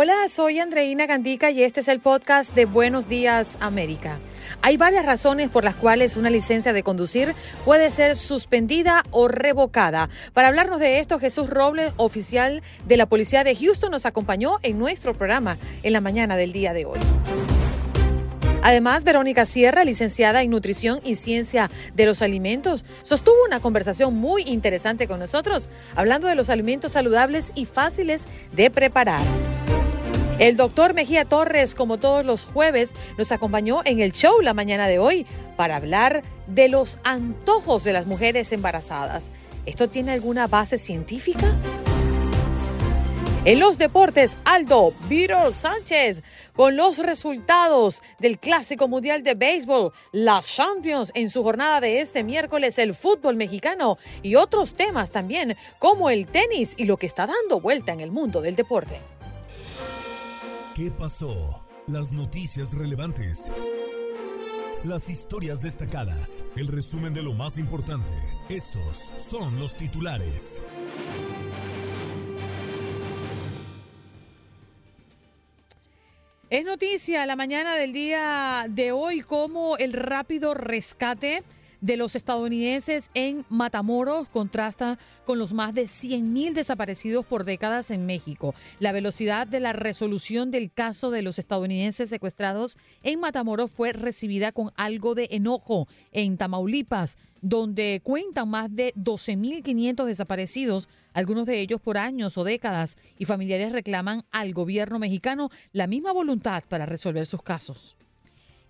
Hola, soy Andreina Gandica y este es el podcast de Buenos Días América. Hay varias razones por las cuales una licencia de conducir puede ser suspendida o revocada. Para hablarnos de esto, Jesús Robles, oficial de la Policía de Houston, nos acompañó en nuestro programa en la mañana del día de hoy. Además, Verónica Sierra, licenciada en Nutrición y Ciencia de los Alimentos, sostuvo una conversación muy interesante con nosotros, hablando de los alimentos saludables y fáciles de preparar. El doctor Mejía Torres, como todos los jueves, nos acompañó en el show la mañana de hoy para hablar de los antojos de las mujeres embarazadas. ¿Esto tiene alguna base científica? En los deportes, Aldo Viro Sánchez con los resultados del Clásico Mundial de Béisbol, las Champions en su jornada de este miércoles, el fútbol mexicano y otros temas también como el tenis y lo que está dando vuelta en el mundo del deporte. ¿Qué pasó? Las noticias relevantes. Las historias destacadas. El resumen de lo más importante. Estos son los titulares. Es noticia la mañana del día de hoy como el rápido rescate de los estadounidenses en Matamoros contrasta con los más de 100.000 desaparecidos por décadas en México. La velocidad de la resolución del caso de los estadounidenses secuestrados en Matamoros fue recibida con algo de enojo en Tamaulipas, donde cuentan más de 12.500 desaparecidos, algunos de ellos por años o décadas, y familiares reclaman al gobierno mexicano la misma voluntad para resolver sus casos.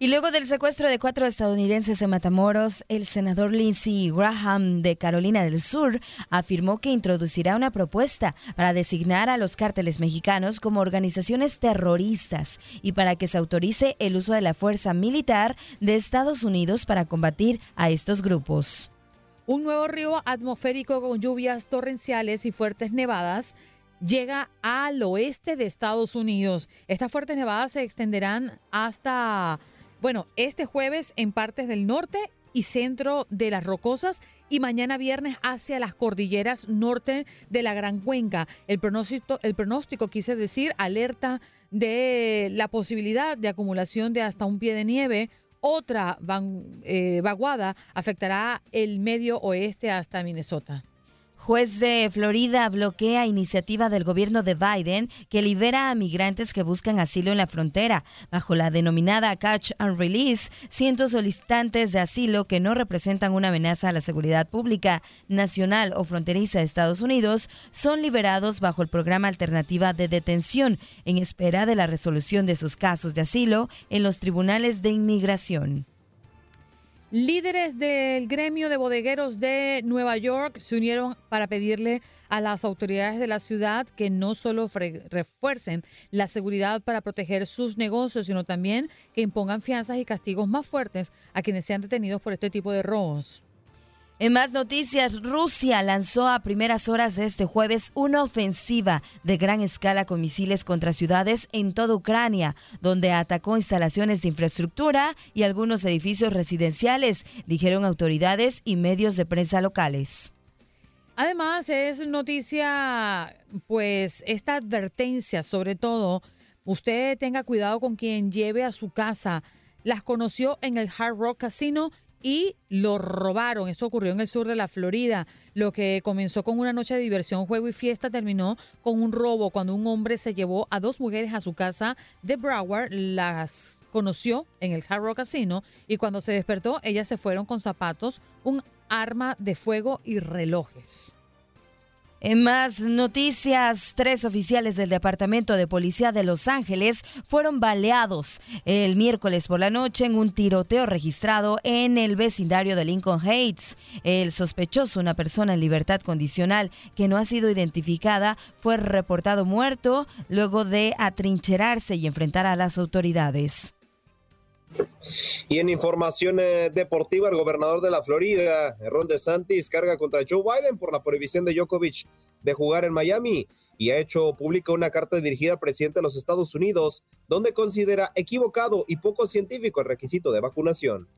Y luego del secuestro de cuatro estadounidenses en Matamoros, el senador Lindsey Graham de Carolina del Sur afirmó que introducirá una propuesta para designar a los cárteles mexicanos como organizaciones terroristas y para que se autorice el uso de la fuerza militar de Estados Unidos para combatir a estos grupos. Un nuevo río atmosférico con lluvias torrenciales y fuertes nevadas llega al oeste de Estados Unidos. Estas fuertes nevadas se extenderán hasta bueno, este jueves en partes del norte y centro de las rocosas y mañana viernes hacia las cordilleras norte de la Gran Cuenca. El pronóstico, el pronóstico quise decir, alerta de la posibilidad de acumulación de hasta un pie de nieve. Otra van, eh, vaguada afectará el medio oeste hasta Minnesota. Juez de Florida bloquea iniciativa del gobierno de Biden que libera a migrantes que buscan asilo en la frontera. Bajo la denominada Catch and Release, cientos solicitantes de asilo que no representan una amenaza a la seguridad pública, nacional o fronteriza de Estados Unidos son liberados bajo el programa Alternativa de Detención en espera de la resolución de sus casos de asilo en los tribunales de inmigración. Líderes del gremio de bodegueros de Nueva York se unieron para pedirle a las autoridades de la ciudad que no solo refuercen la seguridad para proteger sus negocios, sino también que impongan fianzas y castigos más fuertes a quienes sean detenidos por este tipo de robos. En más noticias, Rusia lanzó a primeras horas de este jueves una ofensiva de gran escala con misiles contra ciudades en toda Ucrania, donde atacó instalaciones de infraestructura y algunos edificios residenciales, dijeron autoridades y medios de prensa locales. Además, es noticia, pues, esta advertencia, sobre todo, usted tenga cuidado con quien lleve a su casa. Las conoció en el Hard Rock Casino y lo robaron. Esto ocurrió en el sur de la Florida. Lo que comenzó con una noche de diversión, juego y fiesta terminó con un robo cuando un hombre se llevó a dos mujeres a su casa de Broward, las conoció en el Hard Rock Casino y cuando se despertó ellas se fueron con zapatos, un arma de fuego y relojes. En más noticias, tres oficiales del Departamento de Policía de Los Ángeles fueron baleados el miércoles por la noche en un tiroteo registrado en el vecindario de Lincoln Heights. El sospechoso, una persona en libertad condicional que no ha sido identificada, fue reportado muerto luego de atrincherarse y enfrentar a las autoridades. Y en información eh, deportiva, el gobernador de la Florida, Ron DeSantis, carga contra Joe Biden por la prohibición de Djokovic de jugar en Miami y ha hecho pública una carta dirigida al presidente de los Estados Unidos, donde considera equivocado y poco científico el requisito de vacunación.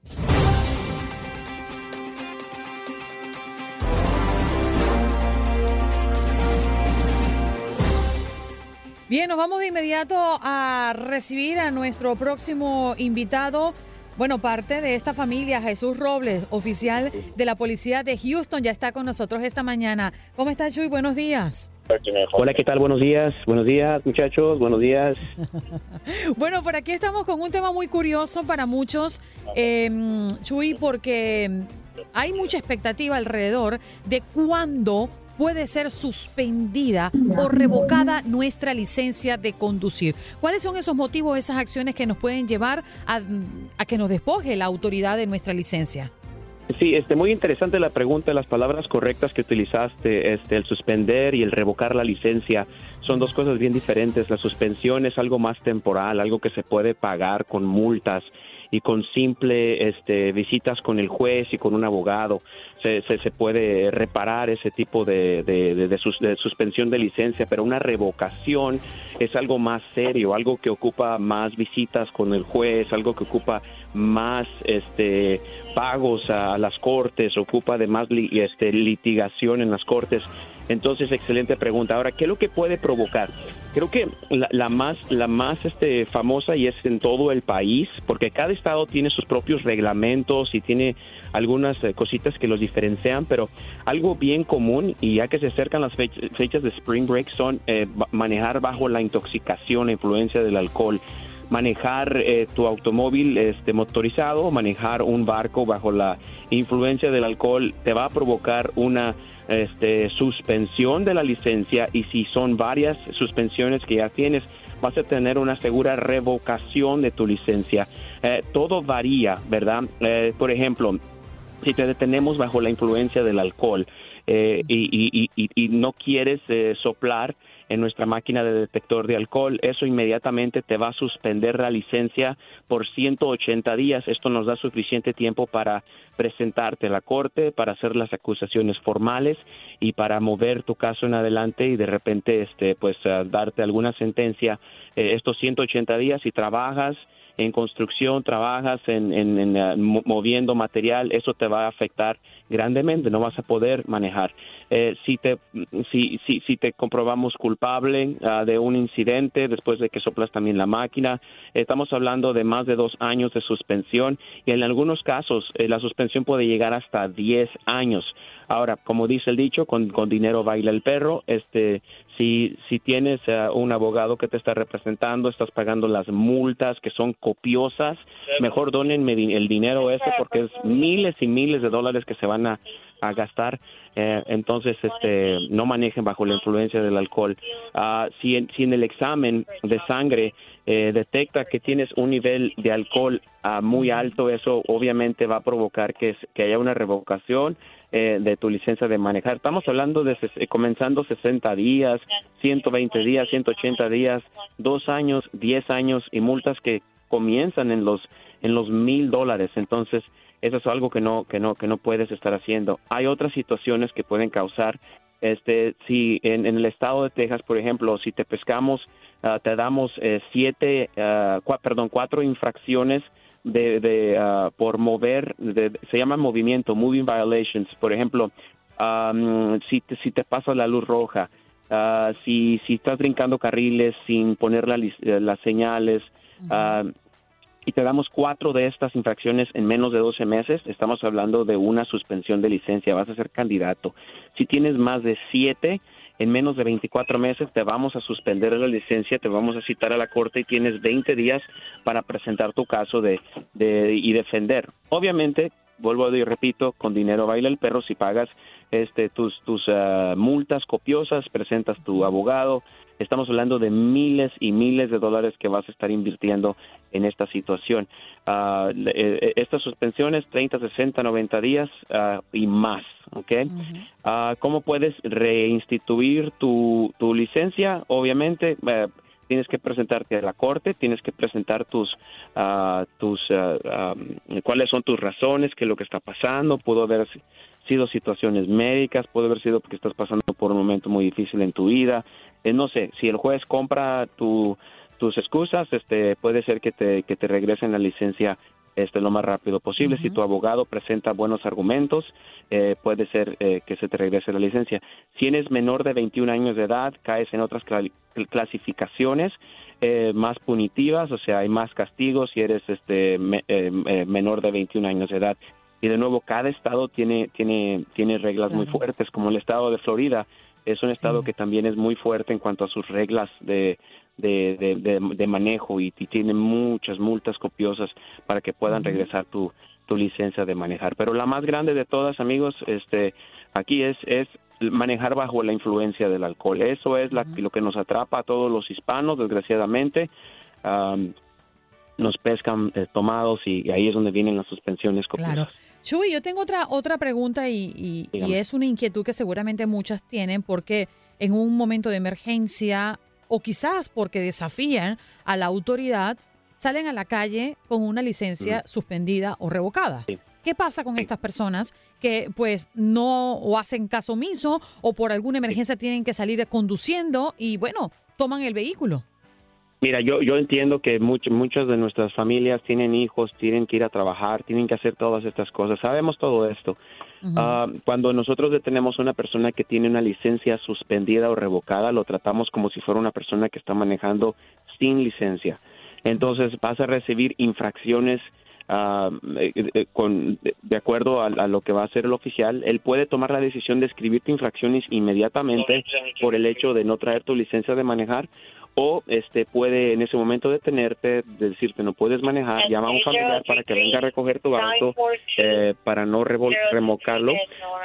Bien, nos vamos de inmediato a recibir a nuestro próximo invitado. Bueno, parte de esta familia, Jesús Robles, oficial de la policía de Houston, ya está con nosotros esta mañana. ¿Cómo está, Chuy? Buenos días. Hola, ¿qué tal? Buenos días. Buenos días, muchachos. Buenos días. bueno, por aquí estamos con un tema muy curioso para muchos, eh, Chuy, porque hay mucha expectativa alrededor de cuándo puede ser suspendida o revocada nuestra licencia de conducir. ¿Cuáles son esos motivos, esas acciones que nos pueden llevar a, que nos despoje la autoridad de nuestra licencia? Sí, este, muy interesante la pregunta, las palabras correctas que utilizaste, este, el suspender y el revocar la licencia son dos cosas bien diferentes. La suspensión es algo más temporal, algo que se puede pagar con multas y con simple este, visitas con el juez y con un abogado se, se, puede reparar ese tipo de, de, suspensión de licencia, pero una revocación es algo más serio, algo que ocupa más visitas con el juez, algo que ocupa más este, pagos a, las cortes, ocupa de más este, litigación en las cortes. Entonces, excelente pregunta. Ahora, ¿qué es lo que puede provocar? Creo que la, más, la más este, famosa y es en todo el país, porque cada estado tiene sus propios reglamentos y tiene algunas eh, cositas que los diferencian, pero algo bien común y ya que se acercan las fechas de Spring Break son eh, manejar bajo la intoxicación, la influencia del alcohol manejar eh, tu automóvil este, motorizado, manejar un barco bajo la influencia del alcohol, te va a provocar una este, suspensión de la licencia y si son varias suspensiones que ya tienes, vas a tener una segura revocación de tu licencia. Eh, todo varía, ¿verdad? Eh, por ejemplo, si te detenemos bajo la influencia del alcohol eh, y, y, no quieres soplar, en nuestra máquina de detector de alcohol. Eso inmediatamente te va a suspender la licencia por 180 días. Esto nos da suficiente tiempo para presentarte a la corte, para hacer las acusaciones formales y para mover tu caso en adelante y de repente este pues darte alguna sentencia eh, estos 180 días si trabajas en construcción, trabajas en, en, eh, moviendo material, eso te va a afectar grandemente, no vas a poder manejar. Eh, si, te, si, si, si te comprobamos culpable ah, de un incidente después de que soplas también la máquina, estamos hablando de más de dos años de suspensión y en algunos casos eh, la suspensión puede llegar hasta 10 años. Ahora, como dice el dicho, con, con dinero baila el perro. Este, si, si tienes eh, un abogado que te está representando, estás pagando las multas que son copiosas, mejor donenme el dinero ese porque es miles y miles de dólares que se van a, gastar. Eh, entonces, este, no manejen bajo la influencia del alcohol. Uh, si, en, si en el examen de sangre eh, detecta que tienes un nivel de alcohol uh, muy alto, eso obviamente va a provocar que, que haya una revocación eh, de tu licencia de manejar. Estamos hablando de comenzando 60 días, 120 días, 180 días, dos años, 10 años y multas que comienzan en los en los mil dólares. Entonces eso es algo que no que no que no puedes estar haciendo. Hay otras situaciones que pueden causar este si en, el estado de Texas, por ejemplo, si te pescamos ah, te damos eh, siete, uh, perdón, cuatro infracciones de, de uh, por mover, se llama movimiento, moving violations. Por ejemplo, um, si, te, si te pasa la luz roja, uh, si, si estás brincando carriles sin poner la, las señales, uh, y te damos cuatro de estas infracciones en menos de 12 meses, estamos hablando de una suspensión de licencia, vas a ser candidato. Si tienes más de siete, en menos de 24 meses te vamos a suspender la licencia, te vamos a citar a la corte y tienes 20 días para presentar tu caso de, y defender. Obviamente, vuelvo y repito, con dinero baila el perro si pagas este tus tus ah, multas copiosas, presentas tu abogado, estamos hablando de miles y miles de dólares que vas a estar invirtiendo en esta situación. Eh, estas suspensiones, 30, 60, 90 días ah, y más, ¿ok? Ah, ¿Cómo puedes reinstituir tu, tu licencia? Obviamente, eh, tienes que presentarte a la corte, tienes que presentar tus, tus, cuáles son tus razones, qué es lo que está pasando, pudo haber si- sido situaciones médicas, puede haber sido porque estás pasando por un momento muy difícil en tu vida, Eh, no sé, si el juez compra tu, tus excusas, este, puede ser que te, que te regresen la licencia este, lo más rápido posible. Si tu abogado presenta buenos argumentos, eh, puede ser eh, que se te regrese la licencia. Si eres menor de 21 años de edad, caes en otras cla- clasificaciones eh, más punitivas, o sea, hay más castigos si eres este, me- eh, eh, menor de 21 años de edad. Y de nuevo, cada estado tiene, tiene, tiene reglas muy fuertes, como el estado de Florida. Es un estado que también es muy fuerte en cuanto a sus reglas de, de, de, de- de manejo y, y tiene muchas multas copiosas para que puedan regresar tu, tu licencia de manejar. Pero la más grande de todas, amigos, este, aquí es, es manejar bajo la influencia del alcohol. Eso es la- lo que nos atrapa a todos los hispanos, desgraciadamente. Am, nos pescan eh, tomados y, y ahí es donde vienen las suspensiones copiosas. Claro. Chuy, yo tengo otra, otra pregunta y, y- y es una inquietud que seguramente muchas tienen porque en un momento de emergencia o quizás porque desafían a la autoridad, salen a la calle con una licencia suspendida o revocada. ¿Qué pasa con estas personas que pues no o hacen caso omiso o por alguna emergencia tienen que salir conduciendo y bueno, toman el vehículo? Mira, yo, yo entiendo que much- muchas de nuestras familias tienen hijos, tienen que ir a trabajar, tienen que hacer todas estas cosas. Sabemos todo esto. Ah, cuando nosotros detenemos a una persona que tiene una licencia suspendida o revocada, lo tratamos como si fuera una persona que está manejando sin licencia. Entonces vas a recibir infracciones ah, eh, eh, con, de, de acuerdo a, a lo que va a hacer el oficial. Él puede tomar la decisión de escribirte infracciones inmediatamente por el hecho de no traer tu licencia de manejar o este puede en ese momento detenerte, decirte no puedes manejar, llama a un familiar para que venga a recoger tu auto eh, para no revol- remolcarlo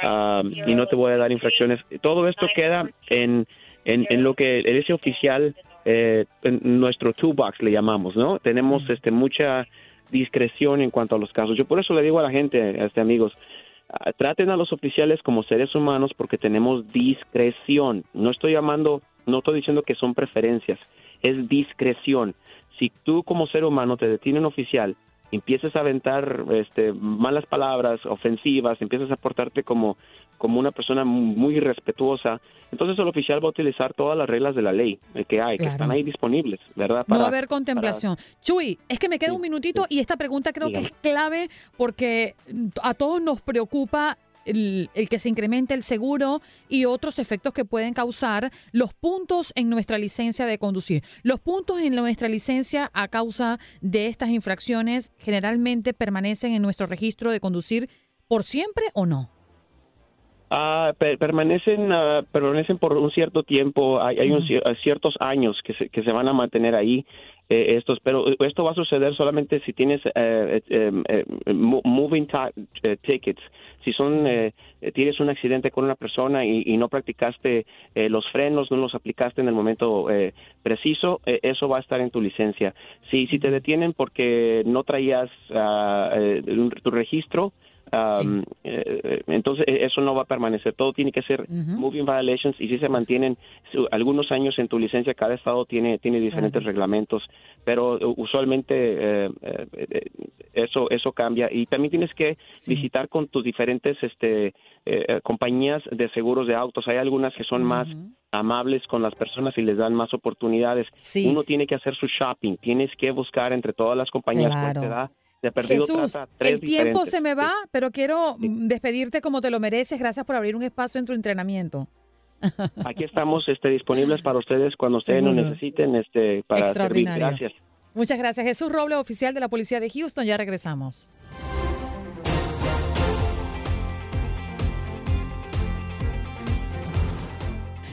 ah, y no te voy a dar infracciones. Todo esto queda en, en, en lo que ese oficial, eh, en nuestro toolbox le llamamos, ¿no? Tenemos este mucha discreción en cuanto a los casos. Yo por eso le digo a la gente, este amigos, ah, traten a los oficiales como seres humanos porque tenemos discreción. No estoy llamando, no estoy diciendo que son preferencias, es discreción. Si tú como ser humano te detiene un oficial, empiezas a aventar este, malas palabras, ofensivas, empiezas a portarte como, como una persona muy irrespetuosa, entonces el oficial va a utilizar todas las reglas de la ley que hay, que están ahí disponibles, ¿verdad? no va a Para- haber contemplación. Chuy, es que me queda un minutito y esta pregunta creo que es clave porque a todos nos preocupa el, el que se incremente el seguro y otros efectos que pueden causar los puntos en nuestra licencia de conducir. Los puntos en nuestra licencia a causa de estas infracciones generalmente permanecen en nuestro registro de conducir por siempre o no? Ah, per- permanecen, ah, permanecen por un cierto tiempo, hay, hay ah, ciertos años que se, que se van a mantener ahí eh, estos, pero esto va a suceder solamente si tienes eh, eh, eh, eh, mo- moving ti- eh, tickets, si son eh, eh, tienes un accidente con una persona y, y no practicaste eh, los frenos, no los aplicaste en el momento eh, preciso, eh, eso va a estar en tu licencia. Si si te detienen porque no traías un- tu registro Um, eh, entonces eh, eso no va a permanecer. Todo tiene que ser moving violations y si se mantienen su- algunos años en tu licencia, cada estado tiene tiene diferentes reglamentos, pero usualmente eh, eh, eso eso cambia y también tienes que visitar con tus diferentes este compañías de seguros de autos. Hay algunas que son más amables con las personas y les dan más oportunidades. Sí. Uno tiene que hacer su shopping, tienes que buscar entre todas las compañías cuál Claro. te da. De perdido Jesús, trata tres el tiempo diferentes. se me va, pero quiero mm, despedirte como te lo mereces. Gracias por abrir un espacio en tu entrenamiento. Aquí estamos este, disponibles para ustedes cuando ustedes nos necesiten este, para servir. Extraordinario. Gracias. Muchas gracias. Jesús Robles, oficial de la Policía de Houston. Ya regresamos.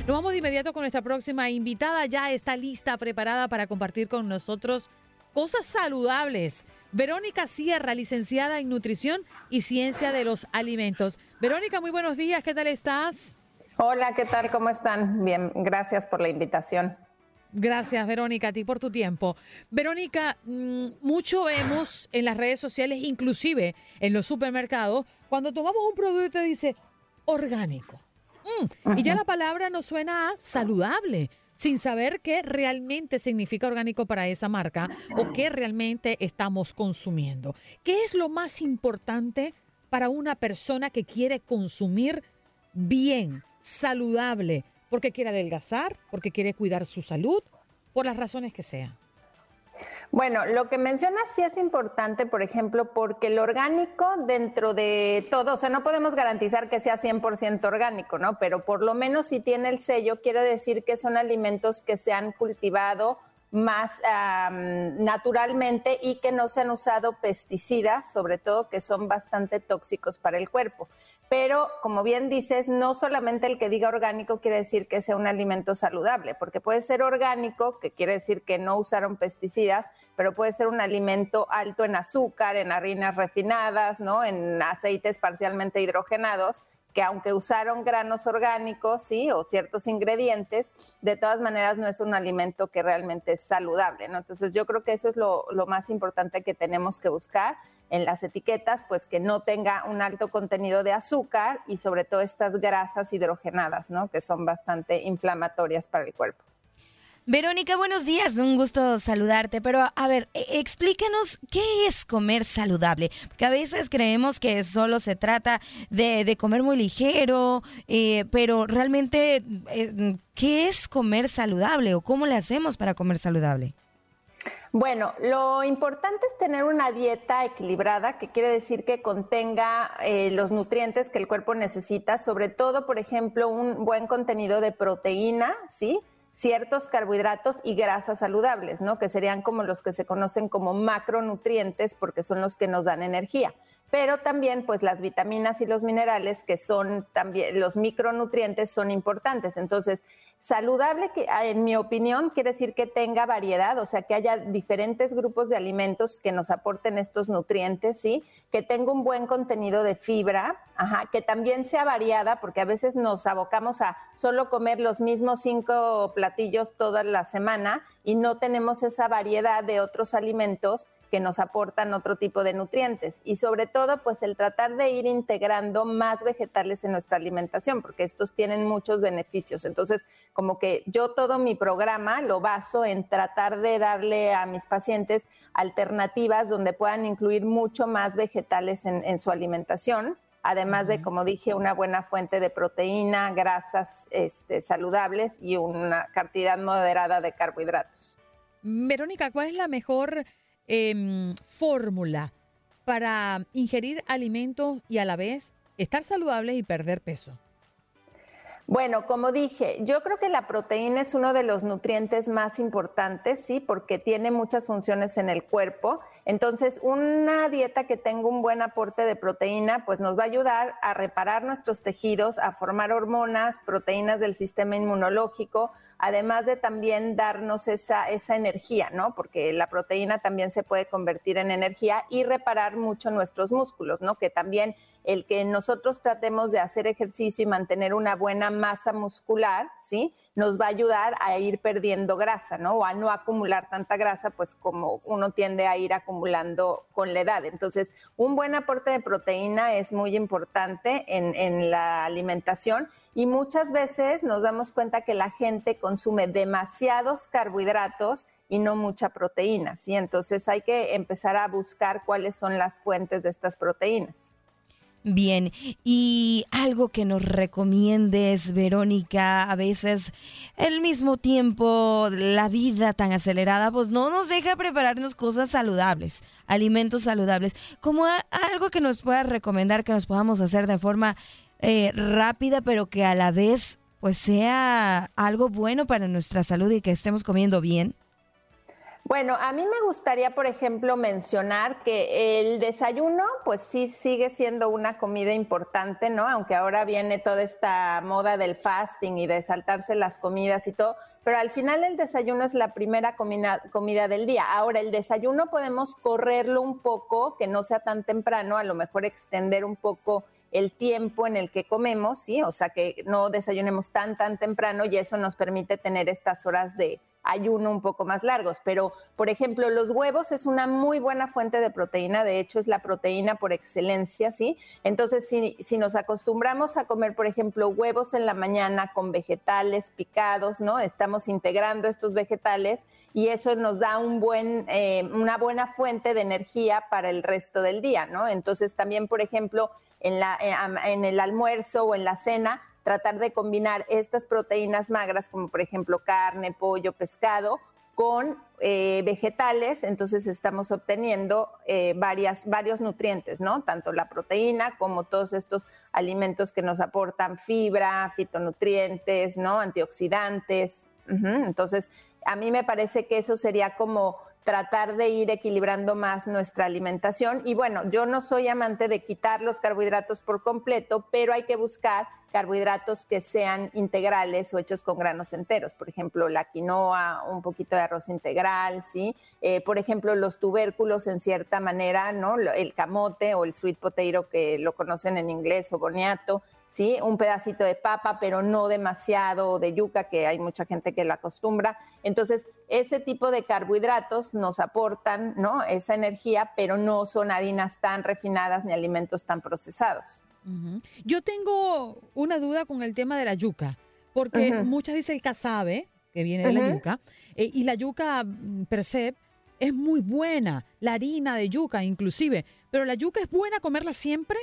Nos vamos de inmediato con nuestra próxima invitada. Ya está lista, preparada para compartir con nosotros cosas saludables. Verónica Sierra, licenciada en Nutrición y Ciencia de los Alimentos. Verónica, muy buenos días. ¿Qué tal estás? Hola, ¿qué tal? ¿Cómo están? Bien, gracias por la invitación. Gracias, Verónica, a ti por tu tiempo. Verónica, mm, mucho vemos en las redes sociales, inclusive en los supermercados, cuando tomamos un producto y dice orgánico. Mm, y ya la palabra nos suena a saludable, sin saber qué realmente significa orgánico para esa marca o qué realmente estamos consumiendo. ¿Qué es lo más importante para una persona que quiere consumir bien, saludable, porque quiere adelgazar, porque quiere cuidar su salud, por las razones que sean? Bueno, lo que mencionas sí es importante, por ejemplo, porque el orgánico dentro de todo, o sea, no podemos garantizar que sea 100% orgánico, ¿no? Pero por lo menos si tiene el sello, quiere decir que son alimentos que se han cultivado más naturalmente y que no se han usado pesticidas, sobre todo que son bastante tóxicos para el cuerpo. Pero, como bien dices, no solamente el que diga orgánico quiere decir que sea un alimento saludable, porque puede ser orgánico, que quiere decir que no usaron pesticidas, pero puede ser un alimento alto en azúcar, en harinas refinadas, ¿no? En aceites parcialmente hidrogenados, que aunque usaron granos orgánicos, sí, o ciertos ingredientes, de todas maneras no es un alimento que realmente es saludable. Entonces yo creo que eso es lo, lo más importante que tenemos que buscar en las etiquetas, pues que no tenga un alto contenido de azúcar y sobre todo estas grasas hidrogenadas, ¿no? Que son bastante inflamatorias para el cuerpo. Verónica, buenos días, un gusto saludarte, pero a ver, e, explíquenos qué es comer saludable, porque a veces creemos que solo se trata de, comer muy ligero, eh, pero realmente, eh, ¿qué es comer saludable o cómo le hacemos para comer saludable? Bueno, lo importante es tener una dieta equilibrada, que quiere decir que contenga eh, los nutrientes que el cuerpo necesita, sobre todo, por ejemplo, un buen contenido de proteína, ¿sí? Ciertos carbohidratos y grasas saludables, ¿no? Que serían como los que se conocen como macronutrientes porque son los que nos dan energía. Pero también, pues las vitaminas y los minerales, que son también los micronutrientes, son importantes. Entonces, Saludable, que ah, en mi opinión, quiere decir que tenga variedad, o sea, que haya diferentes grupos de alimentos que nos aporten estos nutrientes, ¿sí? Que tenga un buen contenido de fibra, ajá, que también sea variada, porque a veces nos abocamos a solo comer los mismos cinco platillos toda la semana y no tenemos esa variedad de otros alimentos que nos aportan otro tipo de nutrientes y sobre todo pues el tratar de ir integrando más vegetales en nuestra alimentación porque estos tienen muchos beneficios. Entonces, como que yo todo mi programa lo baso en tratar de darle a mis pacientes alternativas donde puedan incluir mucho más vegetales en, su alimentación además de, como dije, una buena fuente de proteína, grasas este, saludables y una cantidad moderada de carbohidratos. Verónica, ¿cuál es la mejor Em, fórmula para ingerir alimentos y a la vez estar saludables y perder peso? Bueno, como dije, yo creo que la proteína es uno de los nutrientes más importantes, sí, porque tiene muchas funciones en el cuerpo. Entonces, una dieta que tenga un buen aporte de proteína, pues nos va a ayudar a reparar nuestros tejidos, a formar hormonas, proteínas del sistema inmunológico, además de también darnos esa, esa energía, ¿no? Porque la proteína también se puede convertir en energía y reparar mucho nuestros músculos, ¿no? Que también el que nosotros tratemos de hacer ejercicio y mantener una buena masa muscular, ¿sí? Nos va a ayudar a ir perdiendo grasa, ¿no? O a no acumular tanta grasa, pues como uno tiende a ir acumulando con la edad. Entonces, un buen aporte de proteína es muy importante en, en la alimentación y muchas veces nos damos cuenta que la gente consume demasiados carbohidratos y no mucha proteína, ¿sí? Entonces hay que empezar a buscar cuáles son las fuentes de estas proteínas. Bien, y algo que nos recomiendes, Verónica, a veces el mismo tiempo, la vida tan acelerada, pues no nos deja prepararnos cosas saludables, alimentos saludables, como algo que nos pueda recomendar que nos podamos hacer de forma eh, rápida, pero que a la vez pues sea algo bueno para nuestra salud y que estemos comiendo bien? Bueno, a mí me gustaría, por ejemplo, mencionar que el desayuno, pues sí sigue siendo una comida importante, ¿no? Aunque ahora viene toda esta moda del fasting y de saltarse las comidas y todo, pero al final el desayuno es la primera comida, comida del día. Ahora, el desayuno podemos correrlo un poco, que no sea tan temprano, a lo mejor extender un poco el tiempo en el que comemos, ¿sí? O sea, que no desayunemos tan, tan temprano y eso nos permite tener estas horas de ayuno un poco más largos. Pero, por ejemplo, los huevos es una muy buena fuente de proteína, de hecho es la proteína por excelencia, ¿sí? Entonces, si, si nos acostumbramos a comer, por ejemplo, huevos en la mañana con vegetales picados, ¿no? Estamos integrando estos vegetales y eso nos da un buen, eh, una buena fuente de energía para el resto del día, ¿no? Entonces, también, por ejemplo, en, la, eh, en el almuerzo o en la cena, tratar de combinar estas proteínas magras, como por ejemplo carne, pollo, pescado, con eh, vegetales, entonces estamos obteniendo eh, varias, varios nutrientes, ¿no? Tanto la proteína como todos estos alimentos que nos aportan fibra, fitonutrientes, ¿no? Antioxidantes. Entonces, a mí me parece que eso sería como tratar de ir equilibrando más nuestra alimentación. Y bueno, yo no soy amante de quitar los carbohidratos por completo, pero hay que buscar carbohidratos que sean integrales o hechos con granos enteros. Por ejemplo, la quinoa, un poquito de arroz integral, ¿sí? Eh, por ejemplo, los tubérculos en cierta manera, ¿no? El camote o el sweet potato que lo conocen en inglés o boniato, ¿sí? Un pedacito de papa, pero no demasiado de yuca, que hay mucha gente que lo acostumbra. Entonces, ese tipo de carbohidratos nos aportan, ¿no? Esa energía, pero no son harinas tan refinadas ni alimentos tan procesados. Yo tengo una duda con el tema de la yuca, porque muchas dicen el casabe, que viene de la yuca, eh, y la yuca mm, per se es muy buena, la harina de yuca inclusive, pero la yuca es buena comerla siempre.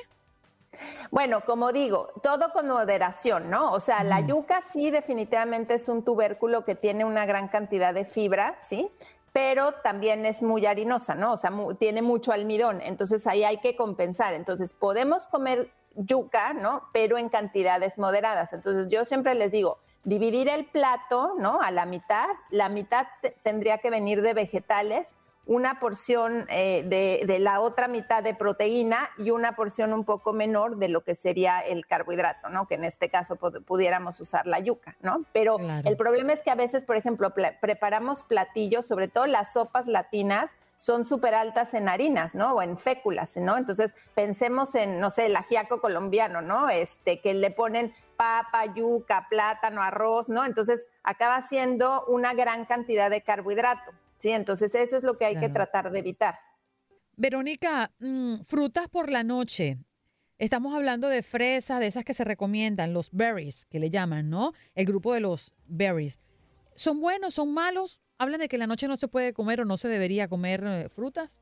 Bueno, como digo, todo con moderación, ¿no? O sea, la yuca sí definitivamente es un tubérculo que tiene una gran cantidad de fibra, ¿sí? Pero también es muy harinosa, ¿no? O sea, tiene mucho almidón, entonces ahí hay que compensar. Entonces, podemos comer yuca, ¿no? Pero en cantidades moderadas. Entonces, yo siempre les digo, dividir el plato, ¿no? A la mitad, la mitad tendría que venir de vegetales una porción eh, de, la otra mitad de proteína y una porción un poco menor de lo que sería el carbohidrato, ¿no? Que en este caso pudiéramos usar la yuca, ¿no? Pero el problema es que a veces, por ejemplo, preparamos platillos, sobre todo las sopas latinas, son súper altas en harinas, ¿no? O en féculas, ¿no? Entonces, pensemos en, no sé, el ajiaco colombiano, ¿no? Este, que le ponen papa, yuca, plátano, arroz, ¿no? Entonces, acaba siendo una gran cantidad de carbohidrato. Sí, entonces eso es lo que hay que tratar de evitar. Verónica, mm, frutas por la noche. Estamos hablando de fresas, de esas que se recomiendan, los berries, que le llaman, ¿no? El grupo de los berries. ¿Son buenos, son malos? ¿Hablan de que la noche no se puede comer o no se debería comer eh, frutas?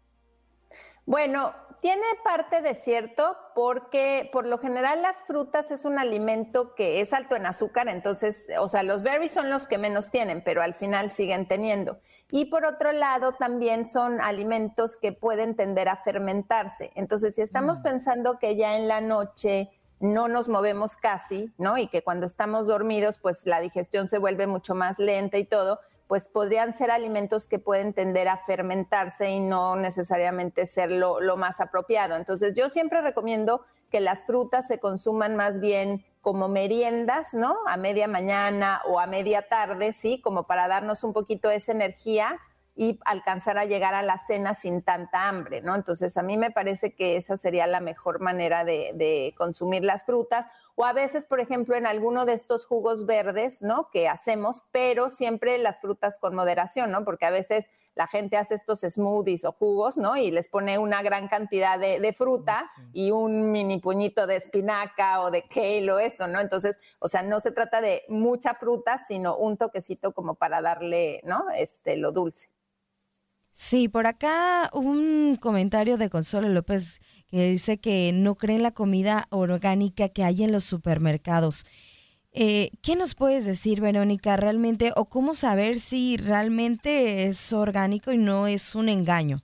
Bueno, tiene parte de cierto porque por lo general las frutas es un alimento que es alto en azúcar, entonces, o sea, los berries son los que menos tienen, pero al final siguen teniendo. Y por otro lado, también son alimentos que pueden tender a fermentarse. Entonces, si estamos mm. pensando que ya en la noche no nos movemos casi, ¿no? Y que cuando estamos dormidos, pues la digestión se vuelve mucho más lenta y todo, pues podrían ser alimentos que pueden tender a fermentarse y no necesariamente ser lo, más apropiado. Entonces yo siempre recomiendo que las frutas se consuman más bien como meriendas, ¿no? A media mañana o a media tarde, ¿sí? Como para darnos un poquito esa energía y alcanzar a llegar a la cena sin tanta hambre, ¿no? Entonces a mí me parece que esa sería la mejor manera de, de consumir las frutas o a veces, por ejemplo, en alguno de estos jugos verdes, ¿no? Que hacemos, pero siempre las frutas con moderación, ¿no? Porque a veces la gente hace estos smoothies o jugos, ¿no? Y les pone una gran cantidad de, fruta y un mini puñito de espinaca o de kale o eso, ¿no? Entonces, o sea, no se trata de mucha fruta, sino un toquecito como para darle, ¿no? Este, lo dulce. Sí, por acá un comentario de Consuelo López que dice que no cree en la comida orgánica que hay en los supermercados. Eh, ¿Qué nos puedes decir, Verónica, realmente, o cómo saber si realmente es orgánico y no es un engaño?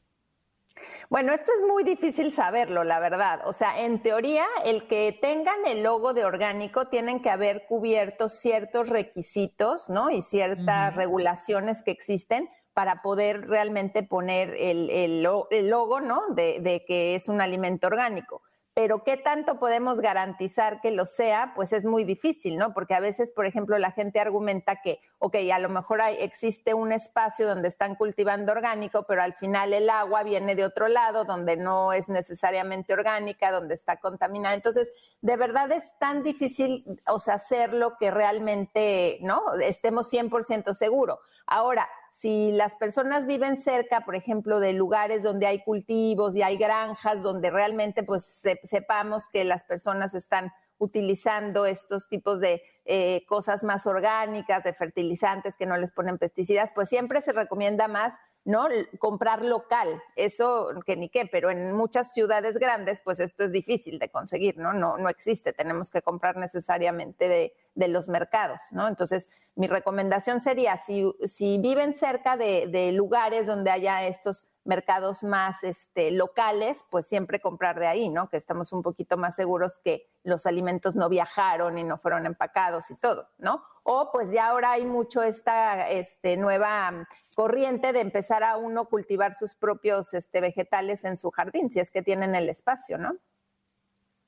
Bueno, esto es muy difícil saberlo, la verdad. O sea, en teoría, el que tengan el logo de orgánico tienen que haber cubierto ciertos requisitos, ¿no? Y ciertas regulaciones que existen para poder realmente poner el, el, logo, ¿no? De, que es un alimento orgánico pero qué tanto podemos garantizar que lo sea, pues es muy difícil, ¿no? Porque a veces, por ejemplo, la gente argumenta que, ok, a lo mejor hay, existe un espacio donde están cultivando orgánico, pero al final el agua viene de otro lado, donde no es necesariamente orgánica, donde está contaminada. Entonces, de verdad es tan difícil, o sea, hacerlo que realmente, ¿no? Estemos 100% seguros. Ahora, si las personas viven cerca, por ejemplo, de lugares donde hay cultivos y hay granjas, donde realmente pues sepamos que las personas están utilizando estos tipos de eh, cosas más orgánicas, de fertilizantes que no les ponen pesticidas, pues siempre se recomienda más ¿no? Comprar local, eso que ni qué, pero en muchas ciudades grandes, pues esto es difícil de conseguir, ¿no? No, no existe, tenemos que comprar necesariamente de, de los mercados, ¿no? Entonces, mi recomendación sería, si, si viven cerca de, de lugares donde haya estos mercados más este, locales, pues siempre comprar de ahí, ¿no? Que estamos un poquito más seguros que los alimentos no viajaron y no fueron empacados y todo, ¿no? O pues ya ahora hay mucho esta este, nueva corriente de empezar a uno cultivar sus propios este, vegetales en su jardín, si es que tienen el espacio, ¿no?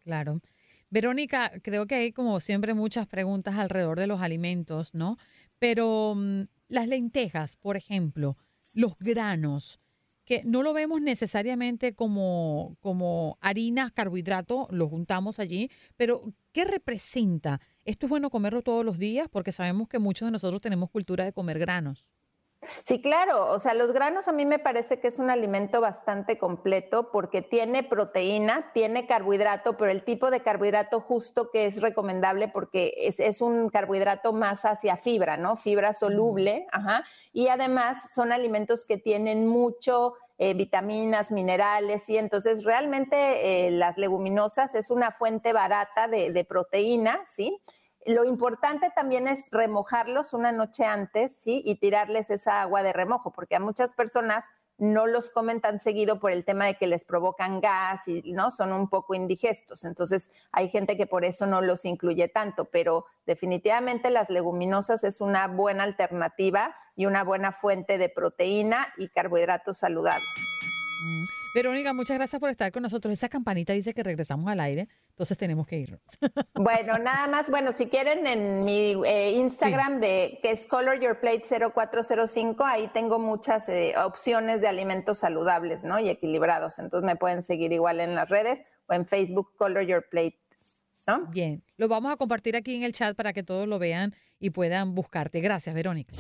Claro. Verónica, creo que hay como siempre muchas preguntas alrededor de los alimentos, ¿no? Pero mm, las lentejas, por ejemplo, los granos, que no lo vemos necesariamente como, como harina, carbohidrato, lo juntamos allí, pero ¿qué representa? ¿Esto es bueno comerlo todos los días? Porque sabemos que muchos de nosotros tenemos cultura de comer granos. Sí, claro. O sea, los granos a mí me parece que es un alimento bastante completo porque tiene proteína, tiene carbohidrato, pero el tipo de carbohidrato justo que es recomendable porque es, un carbohidrato más hacia fibra, ¿no? Fibra soluble, ajá. Y además son alimentos que tienen mucho eh, vitaminas, minerales, y entonces realmente eh, las leguminosas es una fuente barata de, de proteína, ¿sí? Lo importante también es remojarlos una noche antes, ¿sí? Y tirarles esa agua de remojo, porque a muchas personas no los comen tan seguido por el tema de que les provocan gas y no son un poco indigestos. Entonces, hay gente que por eso no los incluye tanto, pero definitivamente las leguminosas es una buena alternativa y una buena fuente de proteína y carbohidratos saludables. Mm. Verónica, muchas gracias por estar con nosotros. Esa campanita dice que regresamos al aire, entonces tenemos que irnos. Bueno, nada más, bueno, si quieren en mi eh, Instagram de que es Color Your Plate 0405, ahí tengo muchas eh, opciones de alimentos saludables, ¿no? Y equilibrados. Entonces me pueden seguir igual en las redes o en Facebook Color Your Plate. ¿No? Bien, lo vamos a compartir aquí en el chat para que todos lo vean y puedan buscarte. Gracias, Verónica.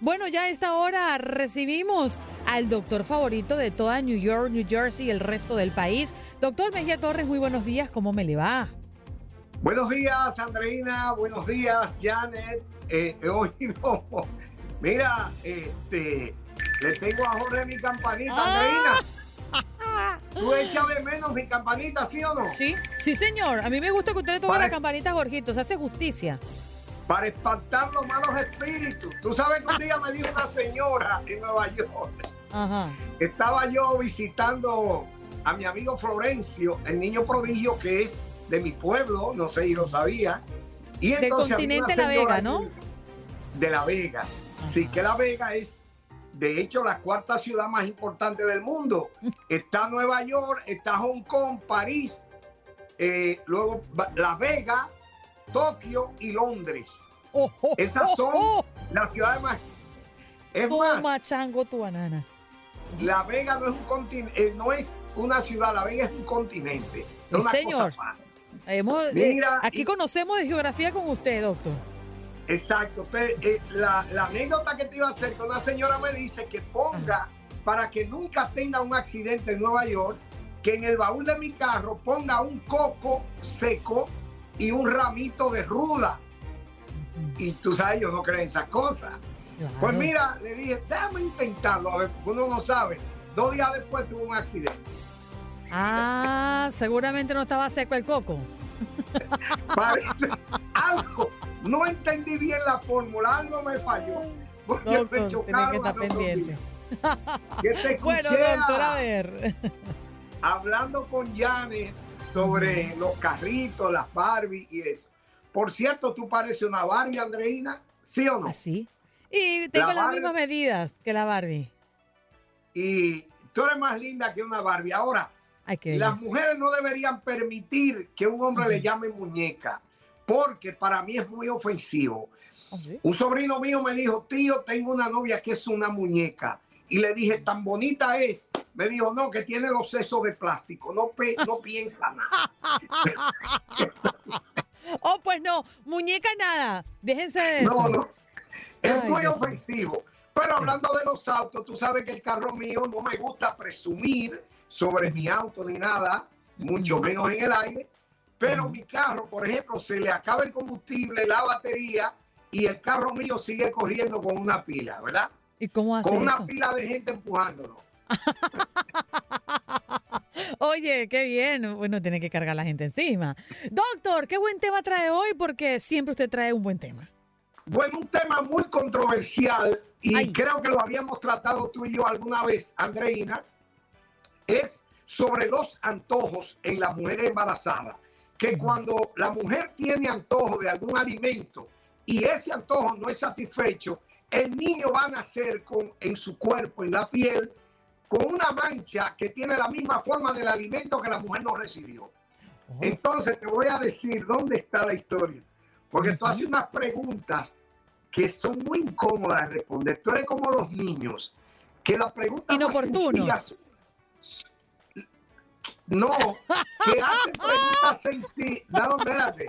Bueno, ya a esta hora recibimos al doctor favorito de toda New York, New Jersey y el resto del país. Doctor Mejía Torres, muy buenos días, ¿cómo me le va? Buenos días, Andreina, buenos días, Janet. Eh, hoy no. Mira, este, le tengo a Jorge mi campanita, ah. Andreina. ¿Tú echas de menos mi campanita, sí o no? Sí, sí, señor. A mí me gusta que usted le toque la campanita, Jorgito. Se hace justicia para espantar los malos espíritus. Tú sabes que un día me dijo una señora en Nueva York. Estaba yo visitando a mi amigo Florencio, el niño prodigio que es de mi pueblo, no sé si lo sabía. Y Del continente La Vega, ¿no? De La Vega. Sí, que La Vega es, de hecho, la cuarta ciudad más importante del mundo. Está Nueva York, está Hong Kong, París, eh, luego La Vega, Tokio y Londres. Oh, oh, Esas son oh, las ciudades más. Es más, chango tu banana. La Vega no es un continente, eh, no es una ciudad, La Vega es un continente. señor. Eh, aquí conocemos de geografía con usted, doctor. Exacto. Eh, la, anécdota que te iba a hacer, que una señora me dice que ponga, para que nunca tenga un accidente en Nueva York, que en el baúl de mi carro ponga un coco seco y un ramito de ruda. Y tú sabes, yo no creo en esas cosas. Pues mira, le dije, déjame intentarlo, a ver, porque uno no sabe. Dos días después tuvo un accidente. Ah, seguramente no estaba seco el coco. Parece algo. No entendí bien la fórmula, algo me falló. Porque me que estar pendiente. Que te bueno, doctor, a ver. Hablando con Janet sobre los carritos, las Barbie y eso. Por cierto, tú pareces una Barbie, Andreina, ¿sí o no? Así. Y tengo La las Barbie- mismas medidas que la Barbie. Y tú eres más linda que una Barbie. Ahora, las mujeres no deberían permitir que un hombre le llame muñeca, porque para mí es muy ofensivo. ¿Oh, sí? Un sobrino mío me dijo, tío, tengo una novia que es una muñeca. Y le dije, tan bonita es. Me dijo, no, que tiene los sesos de plástico. No, piensa nada. Oh, pues no, muñeca nada. Déjense de eso. No, no. Es Ay, muy Dios ofensivo. Pero hablando de los autos, tú sabes que el carro mío no me gusta presumir sobre mi auto ni nada, mucho menos en el aire. Pero mi carro, por ejemplo, se le acaba el combustible, la batería y el carro mío sigue corriendo con una pila, ¿verdad? ¿Y cómo hace Con una eso? pila de gente empujándolo. Oye, qué bien. Bueno, tiene que cargar la gente encima. Doctor, qué buen tema trae hoy porque siempre usted trae un buen tema. Bueno, un tema muy controversial y Ay. creo que lo habíamos tratado tú y yo alguna vez, Andreina, es sobre los antojos en la mujer embarazada. Que cuando la mujer tiene antojo de algún alimento y ese antojo no es satisfecho, el niño va a nacer con, en su cuerpo, en la piel, con una mancha que tiene la misma forma del alimento que la mujer no recibió. Entonces te voy a decir dónde está la historia. Porque tú haces unas preguntas que son muy incómodas de responder. Tú eres como los niños, que la pregunta más Inoportunos. sencilla- No, que hacen preguntas sencillas. No, espérate.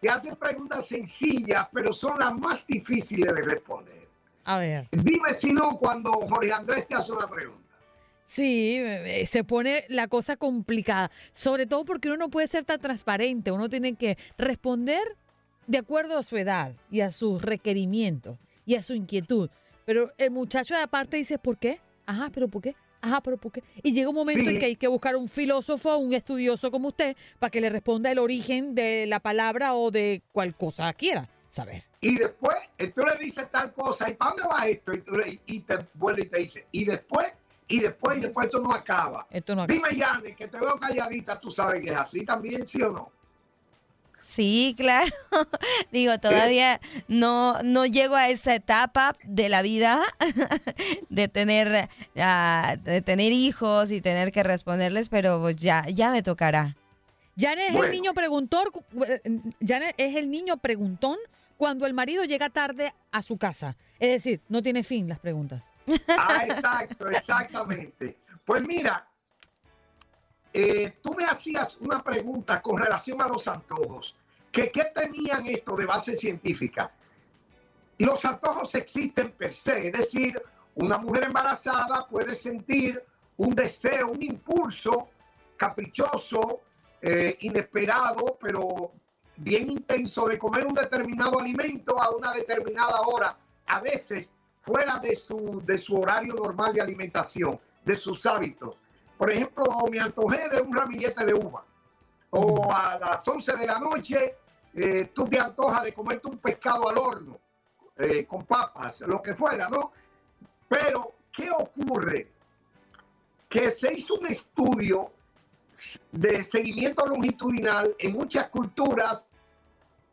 Que hacen preguntas sencillas, pero son las más difíciles de responder. A ver. Dime si no cuando Jorge Andrés te hace una pregunta. Sí, se pone la cosa complicada, sobre todo porque uno no puede ser tan transparente, uno tiene que responder de acuerdo a su edad y a sus requerimientos y a su inquietud. Pero el muchacho de aparte dice, ¿por qué? Ajá, pero ¿por qué? Ajá, pero ¿por qué? Y llega un momento Sí. en que hay que buscar un filósofo, un estudioso como usted, para que le responda el origen de la palabra o de cual cosa quiera saber. Y después, eh, tú le dices tal cosa, ¿y para dónde va esto? Y, tú le- y te vuelve y te dice, y después, y después, y después esto no acaba. Esto no acaba. Dime, Yanni, que te veo calladita, tú sabes que es así también, ¿sí o no? Sí, claro. Digo, todavía no, no llego a esa etapa de la vida de tener, ah, de tener hijos y tener que responderles, pero pues ya, ya me tocará. Janet es Bueno. el niño preguntón, eh, Janet es el niño preguntón cuando el marido llega tarde a su casa. Es decir, no tiene fin las preguntas. Ah, exacto, exactamente. Pues mira, eh, tú me hacías una pregunta con relación a los antojos. Que, ¿Qué tenían esto de base científica? Los antojos existen per se, es decir, una mujer embarazada puede sentir un deseo, un impulso caprichoso, eh, inesperado, pero bien intenso de comer un determinado alimento a una determinada hora, a veces fuera de su, de su horario normal de alimentación, de sus hábitos. Por ejemplo, me antojé de un ramillete de uva. O a las 11 de la noche, eh, tú te antojas de comerte un pescado al horno, eh, con papas, lo que fuera, ¿no? Pero, ¿qué ocurre? Que se hizo un estudio de seguimiento longitudinal en muchas culturas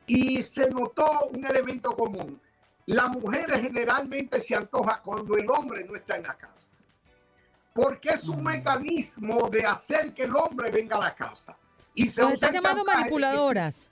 y se notó un elemento común. La mujer generalmente se antoja cuando el hombre no está en la casa. Porque es un mecanismo de hacer que el hombre venga a la casa. Y se están el llamando manipuladoras.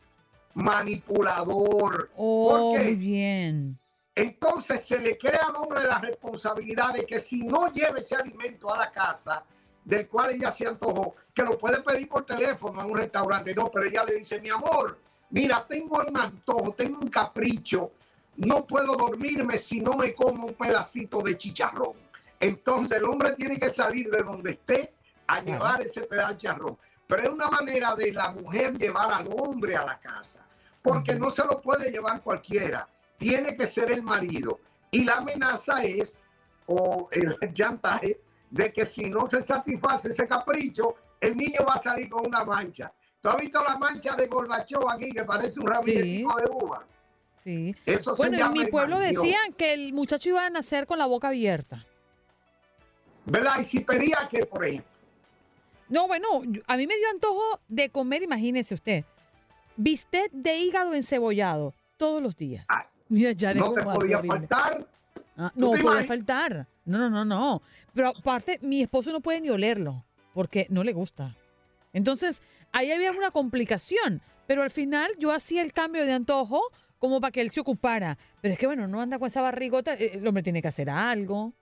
manipulador. Oh, muy bien. Entonces se le crea al hombre la responsabilidad de que si no lleva ese alimento a la casa, del cual ella se antojó, que lo puede pedir por teléfono a un restaurante, no, pero ella le dice, mi amor, mira, tengo un antojo, tengo un capricho, no puedo dormirme si no me como un pedacito de chicharrón. Entonces el hombre tiene que salir de donde esté a llevar ese pedazo de chicharrón. Pero es una manera de la mujer llevar al hombre a la casa, porque no se lo puede llevar cualquiera, tiene que ser el marido. Y la amenaza es, o el chantaje, de que si no se satisface ese capricho, el niño va a salir con una mancha. ¿Tú has visto la mancha de Gorbachov aquí que parece un ramilletico de uva? Sí. Eso Bueno, en mi pueblo decían que el muchacho iba a nacer con la boca abierta. ¿Verdad? Y si pedía que, por ejemplo, No, bueno, a mí me dio antojo de comer, imagínese usted, bistec de hígado encebollado todos los días. Mira, ya no te podía faltar. Ah, ¿Tú no imaginas? faltar. No, no, no, no. Pero aparte, mi esposo no puede ni olerlo porque no le gusta. Entonces, ahí había una complicación. Pero al final yo hacía el cambio de antojo como para que él se ocupara. Pero es que, bueno, no anda con esa barrigota. eh, El hombre tiene que hacer algo.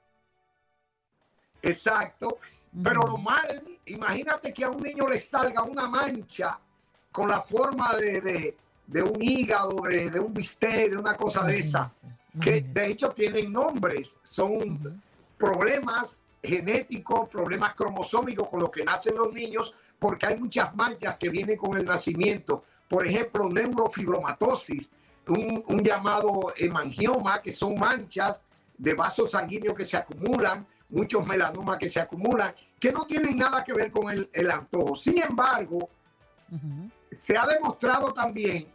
Exacto. Pero lo mal, imagínate que a un niño le salga una mancha con la forma de, de- de un hígado, de, de un bistec, de una cosa de esa, que de hecho tienen nombres, son problemas genéticos, problemas cromosómicos con los que nacen los niños, porque hay muchas manchas que vienen con el nacimiento. Por ejemplo, neurofibromatosis, un, un llamado hemangioma, que son manchas de vasos sanguíneos que se acumulan, muchos melanomas que se acumulan, que no tienen nada que ver con el, el antojo. Sin embargo, se ha demostrado también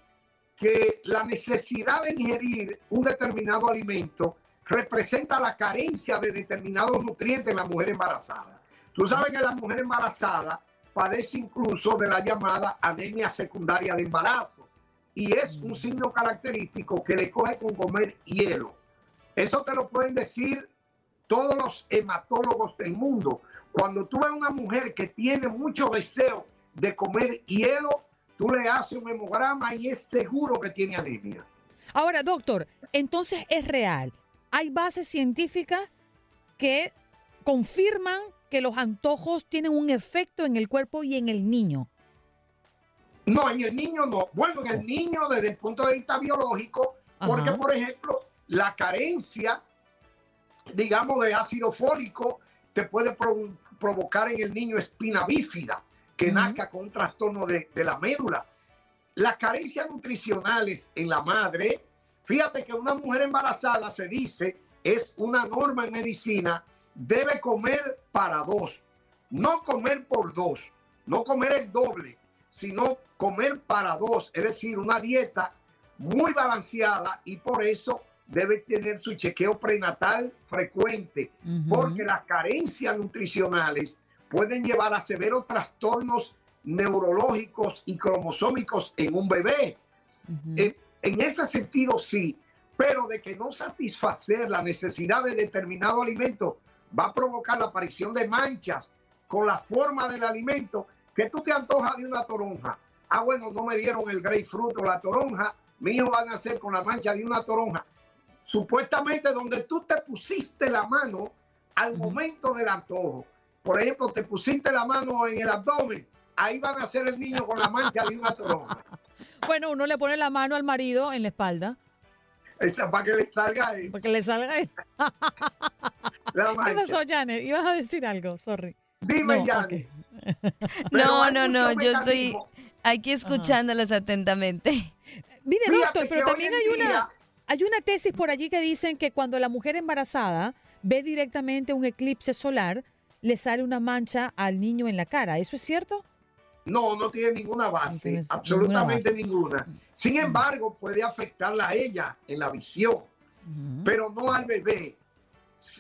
que la necesidad de ingerir un determinado alimento representa la carencia de determinados nutrientes en la mujer embarazada. Tú sabes que la mujer embarazada padece incluso de la llamada anemia secundaria de embarazo y es un signo característico que le coge con comer hielo. Eso te lo pueden decir todos los hematólogos del mundo. Cuando tú ves una mujer que tiene mucho deseo de comer hielo, tú le haces un hemograma y es seguro que tiene anemia. Ahora, doctor, entonces es real. Hay bases científicas que confirman que los antojos tienen un efecto en el cuerpo y en el niño. No, en el niño no. Bueno, en el niño desde el punto de vista biológico, porque por ejemplo, la carencia, digamos, de ácido fólico te puede pro- provocar en el niño espina bífida, que nazca con un trastorno de, de la médula. Las carencias nutricionales en la madre, fíjate que una mujer embarazada se dice, es una norma en medicina, debe comer para dos, no comer por dos, no comer el doble, sino comer para dos, es decir, una dieta muy balanceada y por eso debe tener su chequeo prenatal frecuente, porque las carencias nutricionales pueden llevar a severos trastornos neurológicos y cromosómicos en un bebé. En, en ese sentido, sí, pero de que no satisfacer la necesidad de determinado alimento va a provocar la aparición de manchas con la forma del alimento que tú te antojas de una toronja. Ah, bueno, no me dieron el grapefruit o la toronja, mi hijo van a hacer con la mancha de una toronja. Supuestamente donde tú te pusiste la mano al momento del antojo. Por ejemplo, te pusiste la mano en el abdomen, ahí van a hacer el niño con la mancha de una toronja. Bueno, uno le pone la mano al marido en la espalda. Esa, para que le salga ahí. Para que le salga ahí. La ¿Qué pasó, Janet? Ibas a decir algo, sorry. Dime, No, Janet. No, no, no, yo soy aquí escuchándolos atentamente. Mire, Fíjate doctor, pero también hay una, hay una tesis por allí que dicen que cuando la mujer embarazada ve directamente un eclipse solar, le sale una mancha al niño en la cara. ¿Eso es cierto? No, no tiene ninguna base, absolutamente ninguna ninguna. Sin embargo, puede afectarla a ella en la visión, pero no al bebé.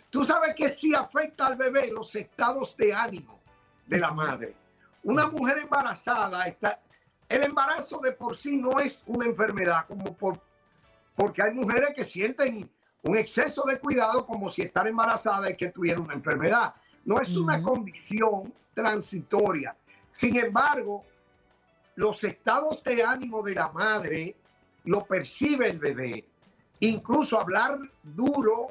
Tú sabes que sí afecta al bebé los estados de ánimo de la madre. Una mujer embarazada está, el embarazo de por sí no es una enfermedad, como por, porque hay mujeres que sienten un exceso de cuidado como si estar embarazada es que tuviera una enfermedad. No es una condición transitoria. Sin embargo, los estados de ánimo de la madre lo percibe el bebé. Incluso hablar duro,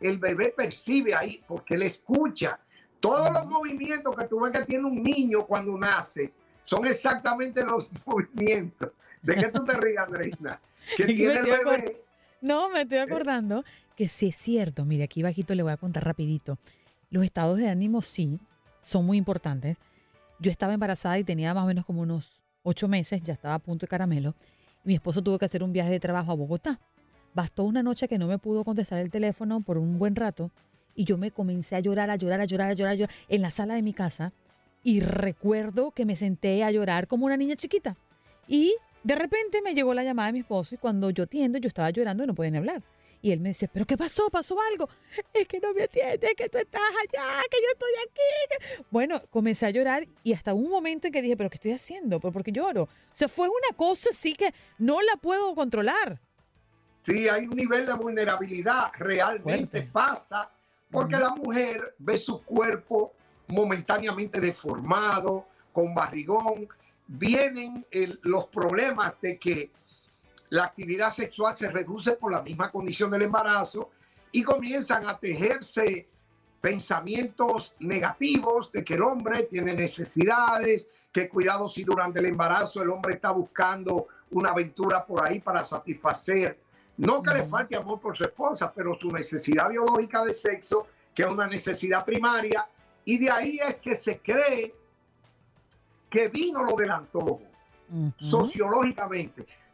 el bebé percibe ahí porque le escucha. Todos los movimientos que tú ves que tiene un niño cuando nace son exactamente los movimientos. ¿De qué tú te rías, Andreina? Que tiene el bebé. No, me estoy acordando que sí es cierto. Mire, aquí bajito le voy a contar rapidito. Los estados de ánimo sí son muy importantes. Yo estaba embarazada y tenía más o menos como unos ocho meses, ya estaba a punto de caramelo. Mi esposo tuvo que hacer un viaje de trabajo a Bogotá. Bastó una noche que no me pudo contestar el teléfono por un buen rato y yo me comencé a llorar, a llorar, a llorar, a llorar, a llorar en la sala de mi casa. Y recuerdo que me senté a llorar como una niña chiquita. Y de repente me llegó la llamada de mi esposo y cuando yo tiendo, yo estaba llorando y no podía hablar. Y él me decía, ¿pero qué pasó? ¿Pasó algo? Es que no me entiendes, que tú estás allá, que yo estoy aquí. Bueno, comencé a llorar y hasta un momento en que dije, ¿pero qué estoy haciendo? ¿Por qué lloro? O sea, fue una cosa así que no la puedo controlar. Sí, hay un nivel de vulnerabilidad, realmente pasa, porque la mujer ve su cuerpo momentáneamente deformado, con barrigón, vienen los problemas de que la actividad sexual se reduce por la misma condición del embarazo y comienzan a tejerse pensamientos negativos de que el hombre tiene necesidades, que cuidado si durante el embarazo el hombre está buscando una aventura por ahí para satisfacer, no que le falte amor por su esposa, pero su necesidad biológica de sexo, que es una necesidad primaria, y de ahí es que se cree que vino lo del antojo, sociológicamente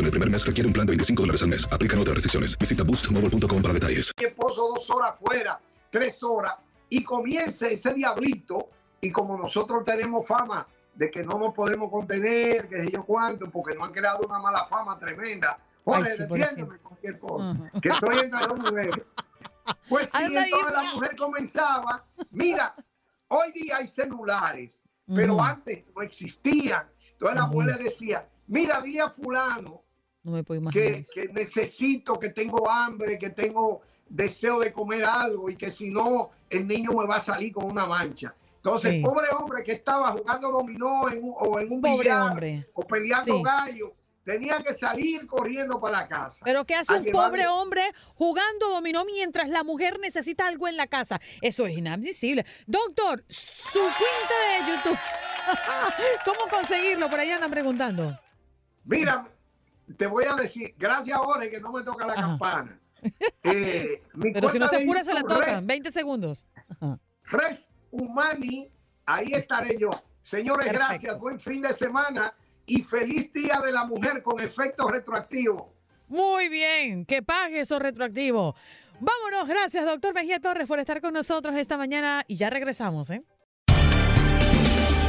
en el primer mes requiere un plan de 25 dólares al mes. Aplican otras restricciones. Visita boostmobile.com para detalles. Mi esposo dos horas fuera, tres horas, y comience ese diablito. Y como nosotros tenemos fama de que no nos podemos contener, que sé yo cuánto, porque nos han creado una mala fama tremenda. Jorge, sí, defiéndeme cualquier cosa, que estoy entre dos mujeres. Pues sí, entonces la mujer comenzaba, mira, hoy día hay celulares, pero antes no existían. Entonces la mujer le decía, mira, dile a fulano no me puedo imaginar. Que, necesito, que tengo hambre, que tengo deseo de comer algo y que si no, el niño me va a salir con una mancha. Entonces, el pobre hombre que estaba jugando dominó en o en un billar o peleando gallo, tenía que salir corriendo para la casa. Pero ¿qué hace un pobre hombre jugando dominó mientras la mujer necesita algo en la casa? Eso es inadmisible. Doctor, su cuenta de YouTube. ¿Cómo conseguirlo? Por ahí andan preguntando. Mira, te voy a decir, gracias ahora que no me toca la campana. Eh, Pero si no se apura, se la tocan. 20 segundos. Res Humani, ahí estaré yo. Señores, gracias. Buen fin de semana y feliz Día de la Mujer con efecto retroactivo. Muy bien, que pague eso retroactivo. Vámonos, gracias, doctor Mejía Torres, por estar con nosotros esta mañana y ya regresamos, ¿eh?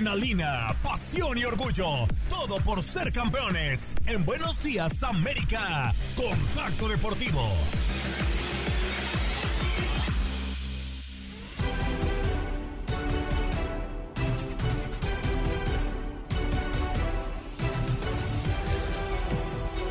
Adrenalina, pasión y orgullo. Todo por ser campeones. En Buenos Días América. Contacto Deportivo.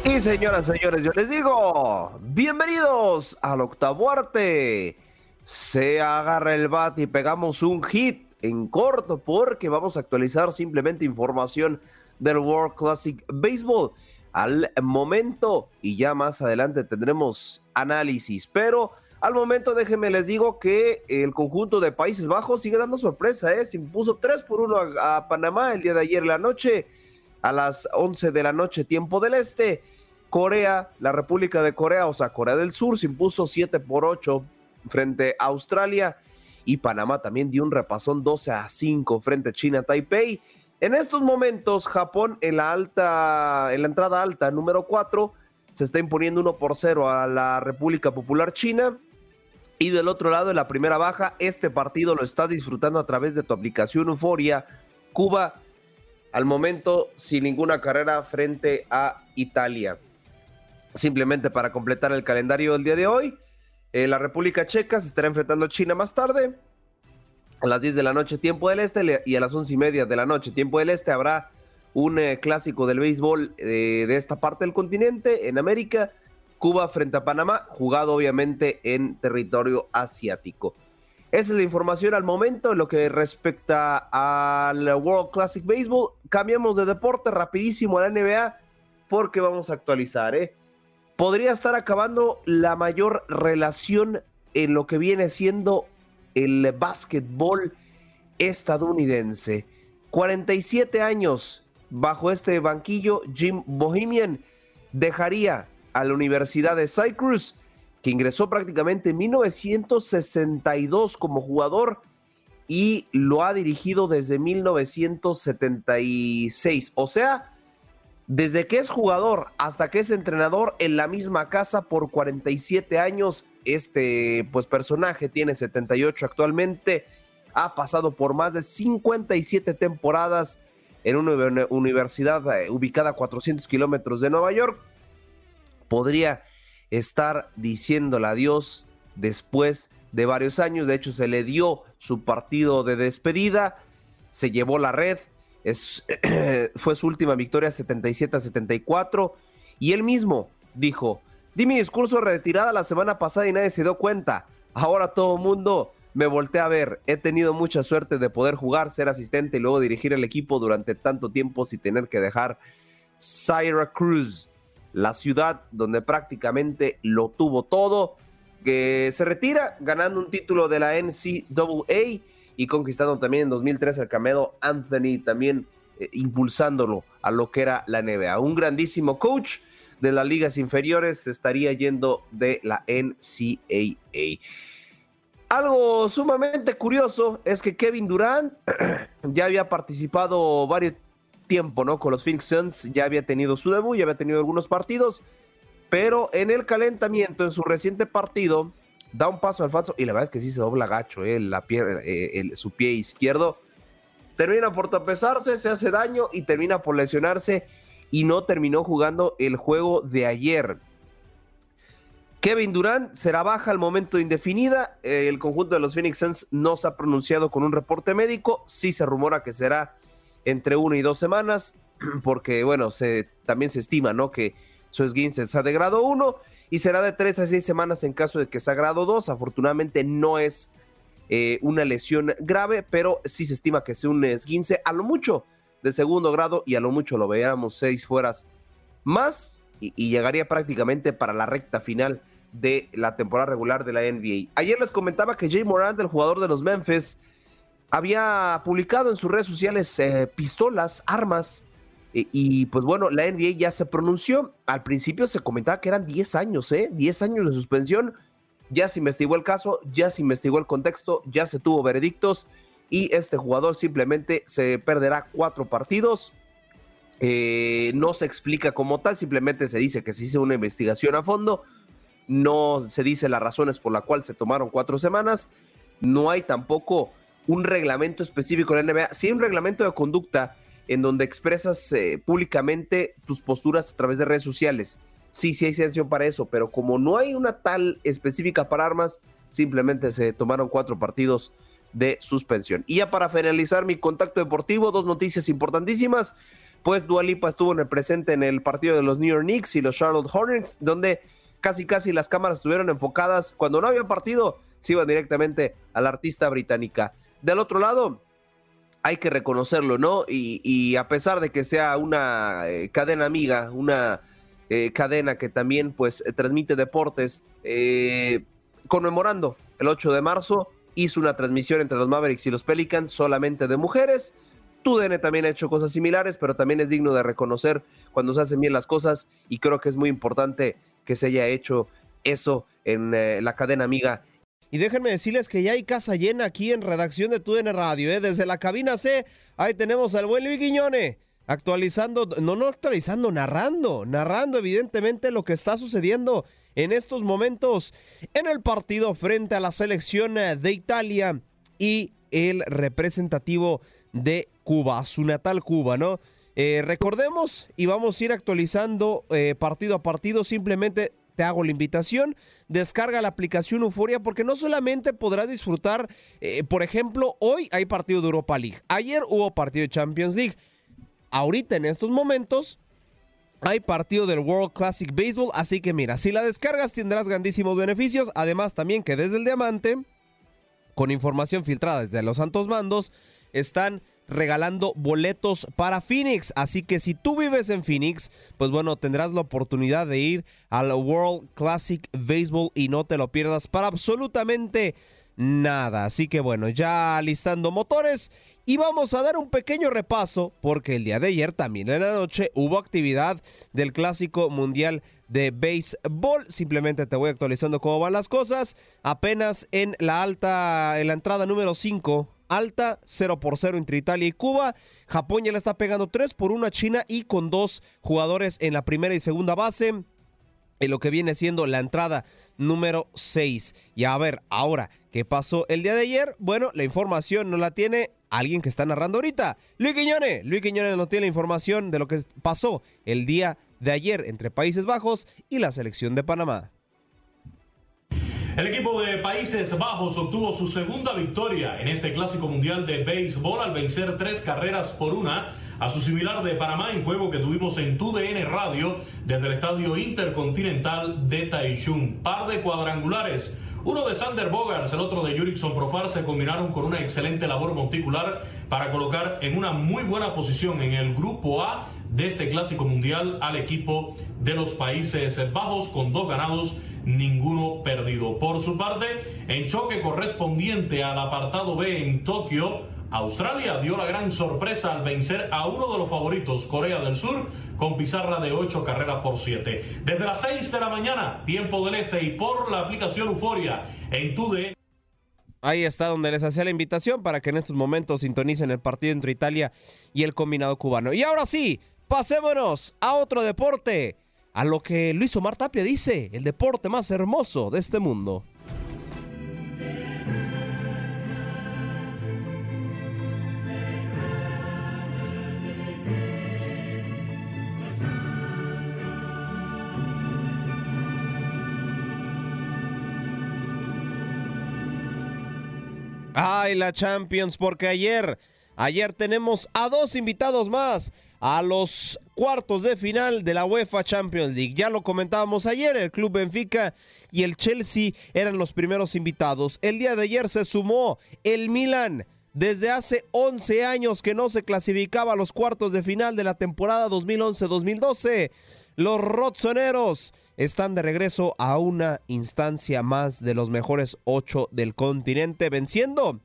Y señoras, señores, yo les digo, bienvenidos al octavo arte. Se agarra el bat y pegamos un hit en corto porque vamos a actualizar simplemente información del World Classic Baseball al momento y ya más adelante tendremos análisis, pero al momento déjenme les digo que el conjunto de Países Bajos sigue dando sorpresa, ¿eh? se impuso 3 por 1 a, Panamá el día de ayer la noche a las 11 de la noche tiempo del este. Corea, la República de Corea, o sea, Corea del Sur se impuso 7 por 8 frente a Australia y Panamá también dio un repasón 12 a 5 frente a China Taipei. En estos momentos, Japón en la alta, en la entrada alta número 4, se está imponiendo 1 por 0 a la República Popular China. Y del otro lado, en la primera baja, este partido lo estás disfrutando a través de tu aplicación Euforia. Cuba, al momento, sin ninguna carrera frente a Italia simplemente para completar el calendario del día de hoy. Eh, la República Checa se estará enfrentando a China más tarde. A las 10 de la noche, tiempo del este, y a las 11 y media de la noche, tiempo del este, habrá un eh, clásico del béisbol eh, de esta parte del continente, en América. Cuba frente a Panamá, jugado obviamente en territorio asiático. Esa es la información al momento en lo que respecta al World Classic Baseball. Cambiamos de deporte rapidísimo a la NBA porque vamos a actualizar. ¿eh? Podría estar acabando la mayor relación en lo que viene siendo el básquetbol estadounidense. 47 años bajo este banquillo, Jim Bohemian dejaría a la Universidad de Cyprus, que ingresó prácticamente en 1962 como jugador y lo ha dirigido desde 1976. O sea, desde que es jugador hasta que es entrenador en la misma casa por 47 años, este pues personaje tiene 78 actualmente, ha pasado por más de 57 temporadas en una universidad eh, ubicada a 400 kilómetros de Nueva York, podría estar diciéndole adiós después de varios años. De hecho, se le dio su partido de despedida, se llevó la red, es, fue su última victoria 77 a 74 y él mismo dijo, di mi discurso de retirada la semana pasada y nadie se dio cuenta. Ahora todo el mundo me volteé a ver. He tenido mucha suerte de poder jugar, ser asistente y luego dirigir el equipo durante tanto tiempo sin tener que dejar Syracuse, la ciudad donde prácticamente lo tuvo todo, que se retira ganando un título de la NCAA y conquistando también en 2003 el Camelo Anthony, también eh, impulsándolo a lo que era la NBA. Un grandísimo coach de las ligas inferiores estaría yendo de la NCAA. Algo sumamente curioso es que Kevin Durant ya había participado varios tiempo, ¿no? Con los Phoenix Suns, ya había tenido su debut, ya había tenido algunos partidos, pero en el calentamiento, en su reciente partido, da un paso al falso y la verdad es que sí se dobla gacho, ¿eh? la eh, su pie izquierdo. Termina por tropezarse, se hace daño y termina por lesionarse y no terminó jugando el juego de ayer. Kevin Durant será baja al momento indefinida. El conjunto de los Phoenix Suns no se ha pronunciado con un reporte médico. Sí se rumora que será entre una y dos semanas, porque bueno, se, también se estima, ¿no? Que su esguince sea de grado 1 y será de tres a seis semanas en caso de que sea grado 2. Afortunadamente no es eh, una lesión grave, pero sí se estima que sea un esguince a lo mucho de segundo grado y a lo mucho lo veamos seis fueras más y, llegaría prácticamente para la recta final de la temporada regular de la NBA. Ayer les comentaba que Jay Morant, el jugador de los Memphis, había publicado en sus redes sociales eh, pistolas, armas, y pues bueno, la NBA ya se pronunció. Al principio se comentaba que eran 10 años, ¿eh? 10 años de suspensión. Ya se investigó el caso, ya se investigó el contexto, ya se tuvo veredictos y este jugador simplemente se perderá cuatro partidos eh, no se explica como tal, simplemente se dice que se hizo una investigación a fondo, no se dice las razones por las cuales se tomaron cuatro semanas, no hay tampoco un reglamento específico en la NBA, sí un reglamento de conducta en donde expresas eh, públicamente tus posturas a través de redes sociales. Sí, sí hay sanción para eso, pero como no hay una tal específica para armas, simplemente se tomaron cuatro partidos de suspensión. Y ya para finalizar mi contacto deportivo, dos noticias importantísimas pues Dualipa estuvo en el presente en el partido de los New York Knicks y los Charlotte Hornets, donde casi casi las cámaras estuvieron enfocadas cuando no había partido, se iban directamente a la artista británica. Del otro lado, hay que reconocerlo, ¿no? Y, a pesar de que sea una eh, cadena amiga, una eh, cadena que también pues transmite deportes, eh, conmemorando el 8 de marzo, hizo una transmisión entre los Mavericks y los Pelicans solamente de mujeres. TUDN también ha hecho cosas similares, pero también es digno de reconocer cuando se hacen bien las cosas y creo que es muy importante que se haya hecho eso en eh, la cadena amiga. Y déjenme decirles que ya hay casa llena aquí en redacción de TUDN Radio, ¿eh? desde la cabina C, ahí tenemos al buen Luis Guiñone, actualizando, no, no actualizando, narrando, narrando evidentemente lo que está sucediendo en estos momentos en el partido frente a la selección eh, de Italia y el representativo de Cuba, su natal Cuba, ¿no? Eh, recordemos y vamos a ir actualizando partido a partido. Simplemente te hago la invitación, descarga la aplicación Euforia porque no solamente podrás disfrutar, eh, por ejemplo, hoy hay partido de Europa League, ayer hubo partido de Champions League, ahorita en estos momentos hay partido del World Classic Baseball, así que mira, si la descargas tendrás grandísimos beneficios, además también que desde el diamante con información filtrada desde los Santos Mandos, están regalando boletos para Phoenix. Así que si tú vives en Phoenix, pues bueno, tendrás la oportunidad de ir al World Classic Baseball y no te lo pierdas para absolutamente nada. Así que bueno, ya listando motores y vamos a dar un pequeño repaso porque el día de ayer también en la noche hubo actividad del Clásico Mundial de Béisbol. Simplemente te voy actualizando cómo van las cosas. Apenas en la alta, en la entrada número 5 alta, 0 por 0 entre Italia y Cuba. Japón ya le está pegando 3 por 1 a China y con dos jugadores en la primera y segunda base. En lo que viene siendo la entrada número 6. Y a ver, ahora, ¿qué pasó el día de ayer? Bueno, la información no la tiene alguien que está narrando ahorita. Luis Quiñones. Luis Quiñones no tiene la información de lo que pasó el día de ayer entre Países Bajos y la selección de Panamá. El equipo de Países Bajos obtuvo su segunda victoria en este clásico mundial de béisbol al vencer tres carreras por una a su similar de Panamá en juego que tuvimos en TUDN Radio desde el Estadio Intercontinental de Taichung. Par de cuadrangulares. Uno de Sander Bogars, el otro de Jurickson Profar se combinaron con una excelente labor monticular para colocar en una muy buena posición en el grupo A de este clásico mundial al equipo de los Países Bajos con dos ganados ninguno perdido. Por su parte, en choque correspondiente al apartado B en Tokio, Australia dio la gran sorpresa al vencer a uno de los favoritos, Corea del Sur, con pizarra de 8 carreras por 7. Desde las 6 de la mañana, tiempo del este y por la aplicación Euforia en TUDE. Ahí está donde les hacía la invitación para que en estos momentos sintonicen el partido entre Italia y el combinado cubano. Y ahora sí, pasémonos a otro deporte a lo que Luis Omar Tapia dice, el deporte más hermoso de este mundo. Ay, la Champions, porque ayer, ayer tenemos a dos invitados más a los cuartos de final de la UEFA Champions League. Ya lo comentábamos ayer, el Club Benfica y el Chelsea eran los primeros invitados. El día de ayer se sumó el Milan. Desde hace 11 años que no se clasificaba a los cuartos de final de la temporada 2011-2012, los Rotzoneros están de regreso a una instancia más de los mejores ocho del continente, venciendo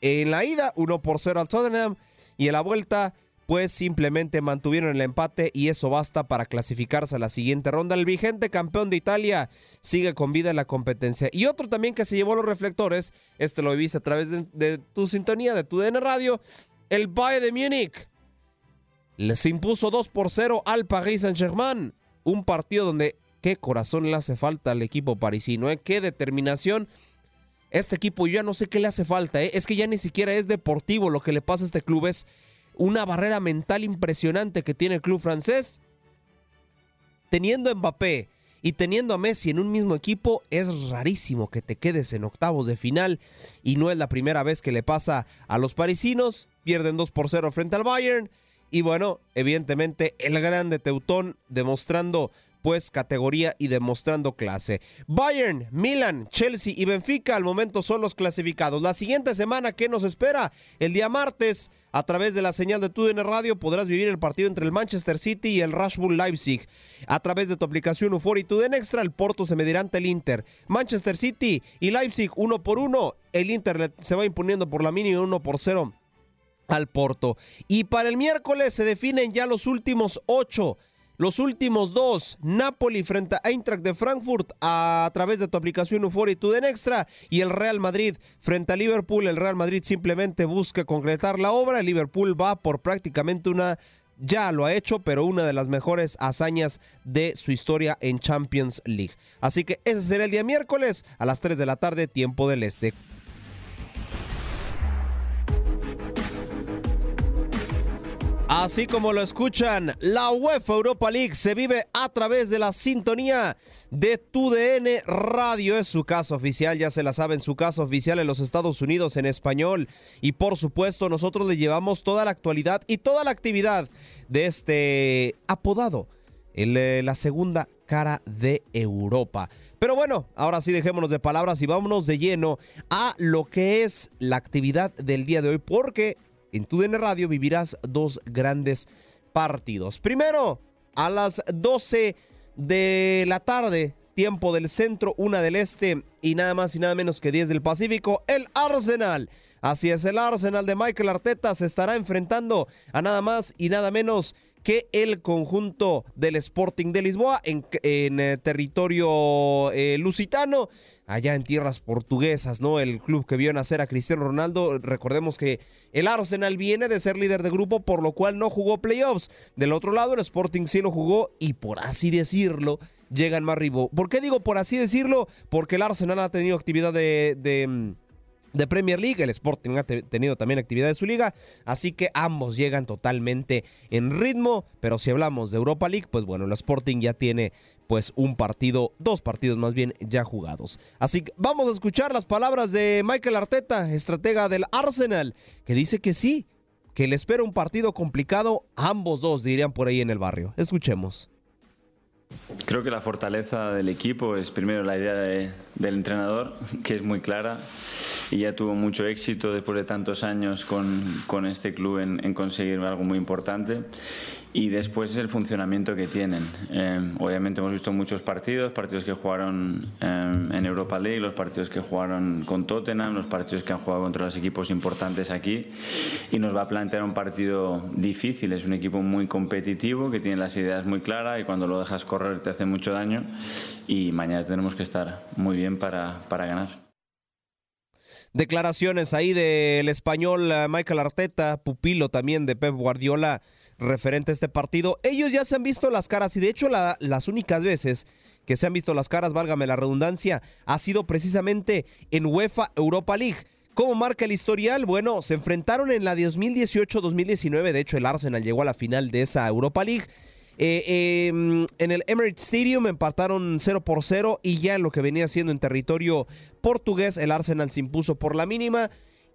en la ida 1 por 0 al Tottenham y en la vuelta pues simplemente mantuvieron el empate y eso basta para clasificarse a la siguiente ronda. El vigente campeón de Italia sigue con vida en la competencia. Y otro también que se llevó los reflectores, este lo viste a través de, tu sintonía, de tu DN Radio, el Bayern de Múnich. Les impuso 2 por 0 al Paris Saint-Germain. Un partido donde qué corazón le hace falta al equipo parisino, ¿eh? qué determinación. Este equipo ya no sé qué le hace falta, ¿eh? es que ya ni siquiera es deportivo lo que le pasa a este club, es una barrera mental impresionante que tiene el club francés. Teniendo a Mbappé y teniendo a Messi en un mismo equipo, es rarísimo que te quedes en octavos de final y no es la primera vez que le pasa a los parisinos. Pierden 2 por 0 frente al Bayern. Y bueno, evidentemente el grande Teutón demostrando pues categoría y demostrando clase. Bayern, Milan, Chelsea y Benfica al momento son los clasificados. La siguiente semana, ¿qué nos espera? El día martes, a través de la señal de TUDN Radio, podrás vivir el partido entre el Manchester City y el Rashbull Leipzig. A través de tu aplicación UFOR y Extra, el Porto se medirá ante el Inter. Manchester City y Leipzig uno por uno. El Inter se va imponiendo por la mínima uno por cero al Porto. Y para el miércoles se definen ya los últimos ocho los últimos dos, Napoli frente a Eintracht de Frankfurt a, través de tu aplicación Euphoria y Tuden Extra y el Real Madrid frente a Liverpool. El Real Madrid simplemente busca concretar la obra. El Liverpool va por prácticamente una ya lo ha hecho, pero una de las mejores hazañas de su historia en Champions League. Así que ese será el día miércoles a las 3 de la tarde, tiempo del este. Así como lo escuchan, la UEFA Europa League se vive a través de la sintonía de TUDN Radio. Es su caso oficial, ya se la saben, su caso oficial en los Estados Unidos en español. Y por supuesto, nosotros le llevamos toda la actualidad y toda la actividad de este apodado, eh, la segunda cara de Europa. Pero bueno, ahora sí dejémonos de palabras y vámonos de lleno a lo que es la actividad del día de hoy, porque en tu Radio vivirás dos grandes partidos. Primero, a las 12 de la tarde, tiempo del centro, una del este y nada más y nada menos que 10 del Pacífico, el Arsenal. Así es, el Arsenal de Michael Arteta se estará enfrentando a nada más y nada menos el conjunto del Sporting de Lisboa en, eh, territorio eh, lusitano, allá en tierras portuguesas, ¿no? El club que vio nacer a Cristiano Ronaldo. Recordemos que el Arsenal viene de ser líder de grupo, por lo cual no jugó playoffs. Del otro lado, el Sporting sí lo jugó y por así decirlo, llegan más arriba. ¿Por qué digo por así decirlo? Porque el Arsenal ha tenido actividad de mm, de Premier League. El Sporting ha tenido también actividad de su liga, así que ambos llegan totalmente en ritmo. Pero si hablamos de Europa League, pues bueno, el Sporting ya tiene pues un partido, dos partidos más bien ya jugados. Así que vamos a escuchar las palabras de Michael Arteta, estratega del Arsenal, que dice que sí, que le espera un partido complicado. Ambos dos dirían por ahí en el barrio. Escuchemos. Creo que la fortaleza del equipo es primero la idea del entrenador, que es muy clara y ya tuvo mucho éxito después de tantos años con, este club en, conseguir algo muy importante. Y después es el funcionamiento que tienen. Eh, obviamente hemos visto muchos partidos, partidos que jugaron eh, en Europa League, los partidos que jugaron con Tottenham, los partidos que han jugado contra los equipos importantes aquí. Y nos va a plantear un partido difícil. Es un equipo muy competitivo, que tiene las ideas muy claras y cuando lo dejas correr te hace mucho daño. Y mañana tenemos que estar muy bien para, para ganar declaraciones ahí del español eh, Michael Arteta, pupilo también de Pep Guardiola, referente a este partido. Ellos ya se han visto las caras y de hecho las únicas veces que se han visto las caras, válgame la redundancia, ha sido precisamente en UEFA Europa League. ¿Cómo marca el historial? Bueno, se enfrentaron en la 2018-2019, de hecho el Arsenal llegó a la final de esa Europa League eh, em, en el Emirates Stadium empataron 0 por 0 y ya en lo que venía siendo en territorio portugués, el Arsenal se impuso por la mínima.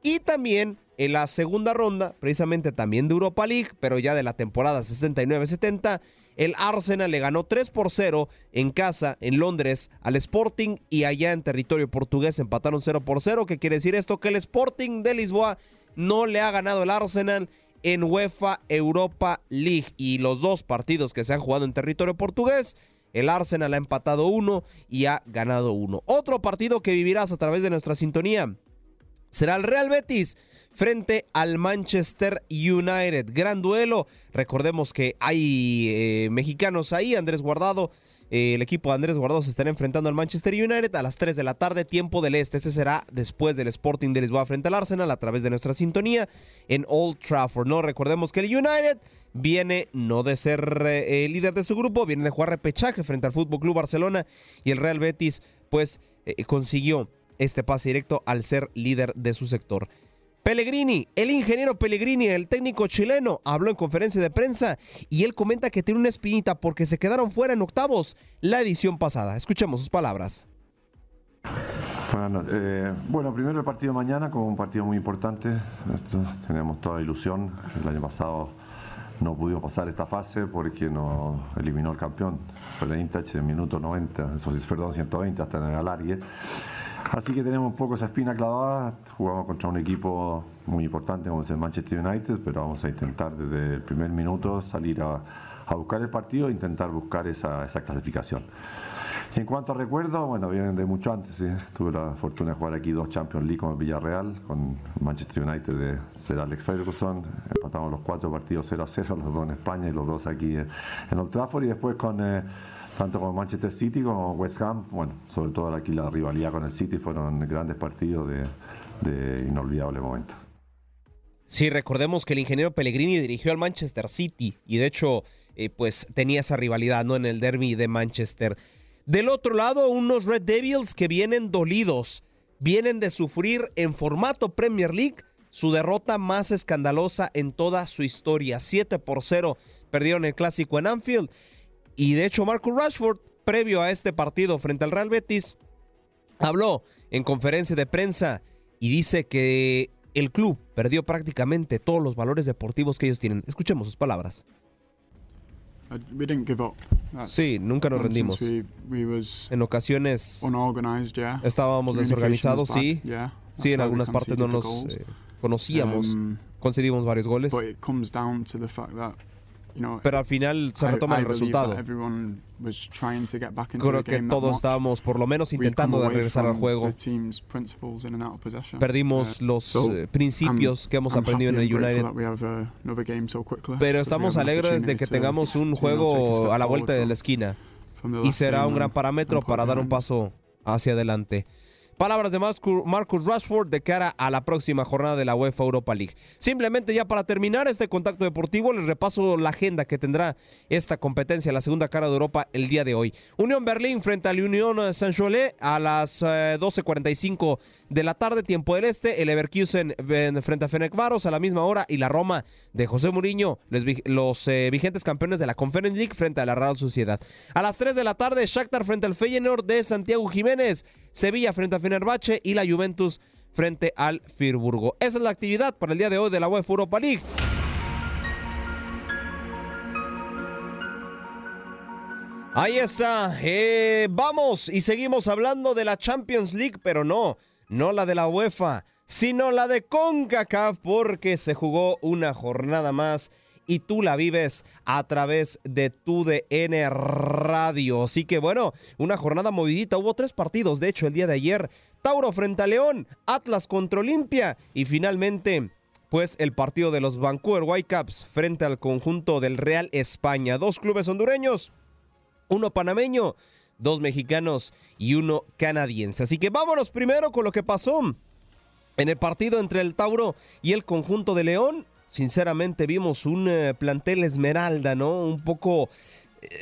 Y también en la segunda ronda, precisamente también de Europa League, pero ya de la temporada 69-70, el Arsenal le ganó 3 por 0 en casa, en Londres, al Sporting y allá en territorio portugués empataron 0 por 0. ¿Qué quiere decir esto? Que el Sporting de Lisboa no le ha ganado el Arsenal en UEFA Europa League. Y los dos partidos que se han jugado en territorio portugués, el Arsenal ha empatado uno y ha ganado uno. Otro partido que vivirás a través de nuestra sintonía será el Real Betis frente al Manchester United. Gran duelo. Recordemos que hay eh, mexicanos ahí, Andrés Guardado eh, el equipo de Andrés Guardado se estará enfrentando al Manchester United a las 3 de la tarde, tiempo del este. Ese será después del Sporting de Lisboa frente al Arsenal a través de nuestra sintonía en Old Trafford. No recordemos que el United viene no de ser eh, líder de su grupo, viene de jugar repechaje frente al Fútbol Club Barcelona y el Real Betis, pues consiguió este pase directo al ser líder de su sector. Pellegrini, el ingeniero Pellegrini, el técnico chileno, habló en conferencia de prensa y él comenta que tiene una espinita porque se quedaron fuera en octavos la edición pasada. Escuchemos sus palabras. Bueno, eh, primero el partido de mañana como un partido muy importante. tenemos toda ilusión. El año pasado no pudimos pasar esta fase porque nos eliminó el campeón. Fue el Intach en minuto 90, perdón, 120 hasta en el alargue. Así que tenemos un poco esa espina clavada. Jugamos contra un equipo muy importante como es el Manchester United, pero vamos a intentar desde el primer minuto salir a, buscar el partido e intentar buscar esa, clasificación. En cuanto a recuerdos, bueno, vienen de mucho antes. Tuve la fortuna de jugar aquí dos Champions League con el Villarreal, con Manchester United de ser Alex Ferguson. Empatamos los cuatro partidos 0 a 0, los dos en España y los dos aquí en Old Trafford. Y después con. Eh, tanto con Manchester City como West Ham, bueno, sobre todo aquí la rivalidad con el City fueron grandes partidos de, inolvidable momento. Sí, recordemos que el ingeniero Pellegrini dirigió al Manchester City y de hecho eh, pues tenía esa rivalidad no en el derby de Manchester. Del otro lado, unos Red Devils que vienen dolidos, vienen de sufrir en formato Premier League su derrota más escandalosa en toda su historia. 7 por 0 perdieron el clásico en Anfield y de hecho, Marcus Rashford, previo a este partido frente al Real Betis, habló en conferencia de prensa y dice que el club perdió prácticamente todos los valores deportivos que ellos tienen. Escuchemos sus palabras. uh, we didn't give up. That's Sí, nunca nos rendimos. We, we was En ocasiones yeah. estábamos desorganizados, sí. yeah. Sí, en algunas partes no nos eh, conocíamos. Um, concedimos varios goles. But it comes down to the fact that, Pero al final se retoma el resultado. Creo que todos estábamos por lo menos intentando de regresar al juego. Perdimos Uh, los eh, principios que hemos aprendido en el United. uh, Pero estamos alegres de que opportunity tengamos un juego a la vuelta de la esquina. Y será un gran parámetro para dar un paso hacia adelante. Palabras de Marcus Rashford de cara a la próxima jornada de la UEFA Europa League. Simplemente ya para terminar este contacto deportivo, les repaso la agenda que tendrá esta competencia, la segunda cara de Europa, el día de hoy. Unión Berlín frente al Unión Saint-Cholet a las eh, 12.45 de la tarde, tiempo del este. El Leverkusen frente a Fenerbahce a la misma hora. Y la Roma de José Mourinho, les los eh, vigentes campeones de la Conference League frente a la Real Sociedad. A las 3 de la tarde, Shakhtar frente al Feyenoord de Santiago Jiménez. Sevilla frente a Fenerbahce y la Juventus frente al Firburgo. Esa es la actividad para el día de hoy de la UEFA Europa League. Ahí está. Eh, vamos y seguimos hablando de la Champions League, pero no, no la de la UEFA, sino la de CONCACAF, porque se jugó una jornada más y tú la vives a través de tu DN Radio. Así que bueno, una jornada movidita. Hubo tres partidos, de hecho, el día de ayer. Tauro frente a León, Atlas contra Olimpia y finalmente pues el partido de los Vancouver Whitecaps frente al conjunto del Real España. Dos clubes hondureños, uno panameño, dos mexicanos y uno canadiense. Así que vámonos primero con lo que pasó en el partido entre el Tauro y el conjunto de León. Sinceramente vimos un eh, plantel esmeralda, ¿no? Un poco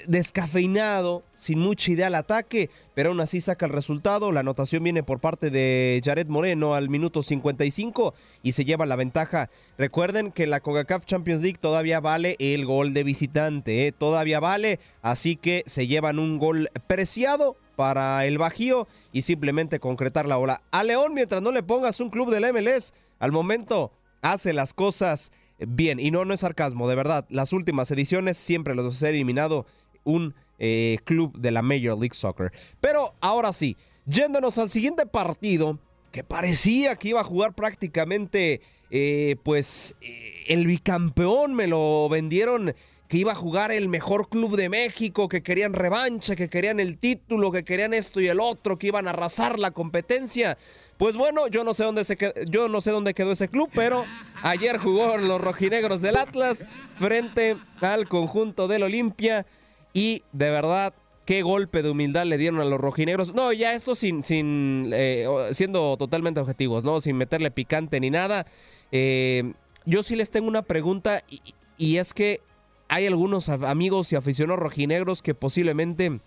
descafeinado, sin mucha idea al ataque, pero aún así saca el resultado. La anotación viene por parte de Jared Moreno al minuto 55 y se lleva la ventaja. Recuerden que la CONCACAF Champions League todavía vale el gol de visitante, ¿eh? todavía vale, así que se llevan un gol preciado para el Bajío y simplemente concretar la ola. A León, mientras no le pongas un club del MLS, al momento hace las cosas bien. Y no, no es sarcasmo, de verdad. Las últimas ediciones siempre los ha eliminado un eh, club de la Major League Soccer. Pero ahora sí, yéndonos al siguiente partido, que parecía que iba a jugar prácticamente, eh, pues, eh, el bicampeón, me lo vendieron que iba a jugar el mejor club de México, que querían revancha, que querían el título, que querían esto y el otro, que iban a arrasar la competencia. Pues bueno, yo no sé dónde se quedó, yo no sé dónde quedó ese club, pero ayer jugó los rojinegros del Atlas frente al conjunto del Olimpia y de verdad qué golpe de humildad le dieron a los rojinegros. No, ya esto sin, sin eh, siendo totalmente objetivos, ¿no? Sin meterle picante ni nada. Eh, yo sí les tengo una pregunta y, y es que hay algunos amigos y aficionados rojinegros que posiblemente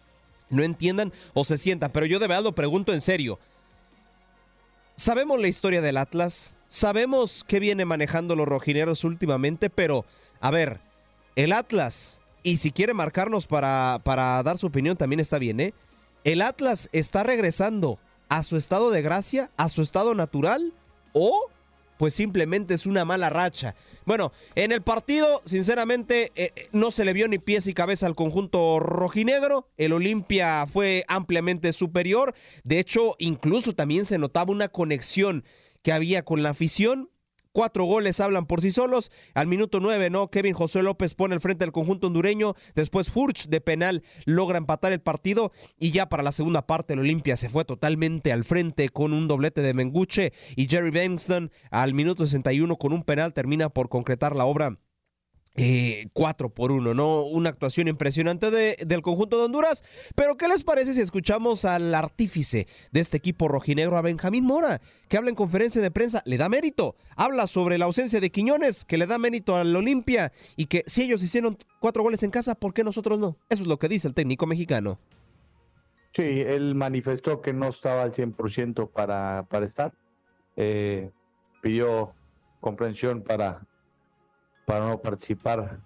no entiendan o se sientan, pero yo de verdad lo pregunto en serio. Sabemos la historia del Atlas, sabemos qué viene manejando los rojineros últimamente, pero a ver, el Atlas, y si quiere marcarnos para, para dar su opinión también está bien, ¿eh? ¿El Atlas está regresando a su estado de gracia, a su estado natural o pues simplemente es una mala racha. Bueno, en el partido, sinceramente, eh, no se le vio ni pies y cabeza al conjunto rojinegro. El Olimpia fue ampliamente superior. De hecho, incluso también se notaba una conexión que había con la afición. Cuatro goles hablan por sí solos. Al minuto nueve, ¿no? Kevin José López pone el frente al conjunto hondureño. Después Furch de penal logra empatar el partido. Y ya para la segunda parte, el Olimpia se fue totalmente al frente con un doblete de Menguche. Y Jerry Benston al minuto 61 con un penal termina por concretar la obra. Eh, 4 por 1, ¿no? Una actuación impresionante de, del conjunto de Honduras. Pero, ¿qué les parece si escuchamos al artífice de este equipo rojinegro, a Benjamín Mora, que habla en conferencia de prensa? Le da mérito. Habla sobre la ausencia de Quiñones, que le da mérito al Olimpia y que si ellos hicieron cuatro goles en casa, ¿por qué nosotros no? Eso es lo que dice el técnico mexicano. Sí, él manifestó que no estaba al 100% para, para estar. Eh, pidió comprensión para para no participar.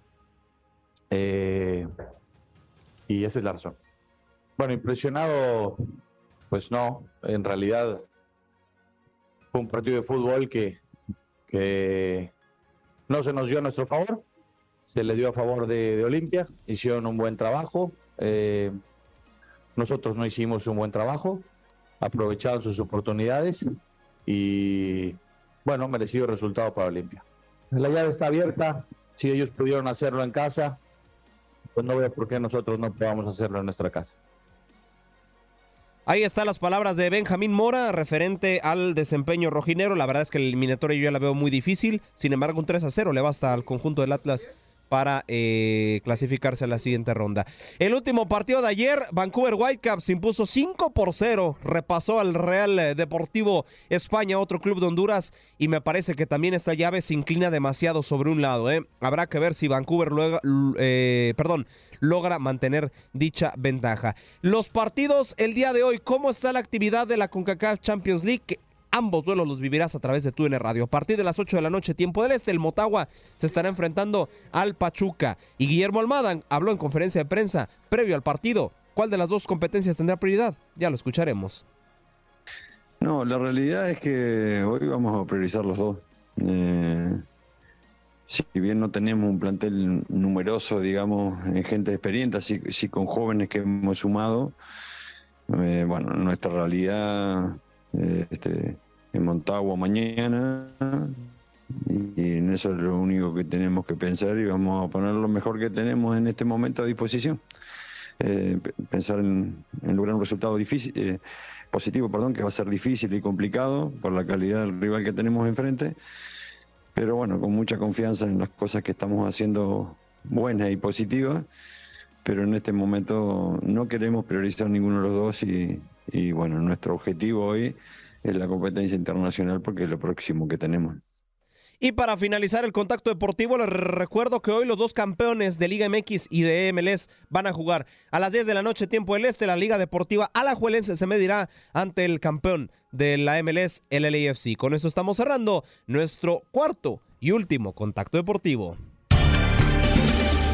Eh, y esa es la razón. Bueno, impresionado, pues no, en realidad fue un partido de fútbol que, no se nos dio a nuestro favor. se le dio a favor de, de Olimpia, hicieron un buen trabajo. eh, nosotros no hicimos un buen trabajo, aprovecharon sus oportunidades y bueno, merecido resultado para Olimpia. La llave está abierta, si ellos pudieron hacerlo en casa, pues no veo por qué nosotros no podamos hacerlo en nuestra casa. Ahí están las palabras de Benjamín Mora referente al desempeño rojinero. La verdad es que el eliminatorio yo ya la veo muy difícil. Sin embargo, un 3 a 0 le basta al conjunto del Atlas para eh, clasificarse a la siguiente ronda. El último partido de ayer, Vancouver Whitecaps impuso 5 por 0, repasó al Real Deportivo España, otro club de Honduras, y me parece que también esta llave se inclina demasiado sobre un lado. ¿eh? Habrá que ver si Vancouver luego, eh, perdón, logra mantener dicha ventaja. Los partidos el día de hoy, ¿cómo está la actividad de la CONCACAF Champions League? Ambos duelos los vivirás a través de TUN Radio. A partir de las 8 de la noche, tiempo del este, el Motagua se estará enfrentando al Pachuca. Y Guillermo Almada habló en conferencia de prensa previo al partido. ¿Cuál de las dos competencias tendrá prioridad? Ya lo escucharemos. No, la realidad es que hoy vamos a priorizar los dos. Eh, si bien no tenemos un plantel numeroso, digamos, en gente experiente, sí, sí con jóvenes que hemos sumado, eh, bueno, nuestra realidad eh, este, en Montagua mañana y en eso es lo único que tenemos que pensar y vamos a poner lo mejor que tenemos en este momento a disposición. Eh, pensar en, lograr un resultado difícil, eh, positivo, perdón, que va a ser difícil y complicado por la calidad del rival que tenemos enfrente, pero bueno, con mucha confianza en las cosas que estamos haciendo buenas y positivas, pero en este momento no queremos priorizar ninguno de los dos y bueno, nuestro objetivo hoy es la competencia internacional porque es lo próximo que tenemos. Y para finalizar el contacto deportivo, les recuerdo que hoy los dos campeones de Liga MX y de MLS van a jugar. A las 10 de la noche, tiempo del este, la Liga Deportiva Alajuelense se medirá ante el campeón de la MLS, el LAFC. Con eso estamos cerrando nuestro cuarto y último contacto deportivo.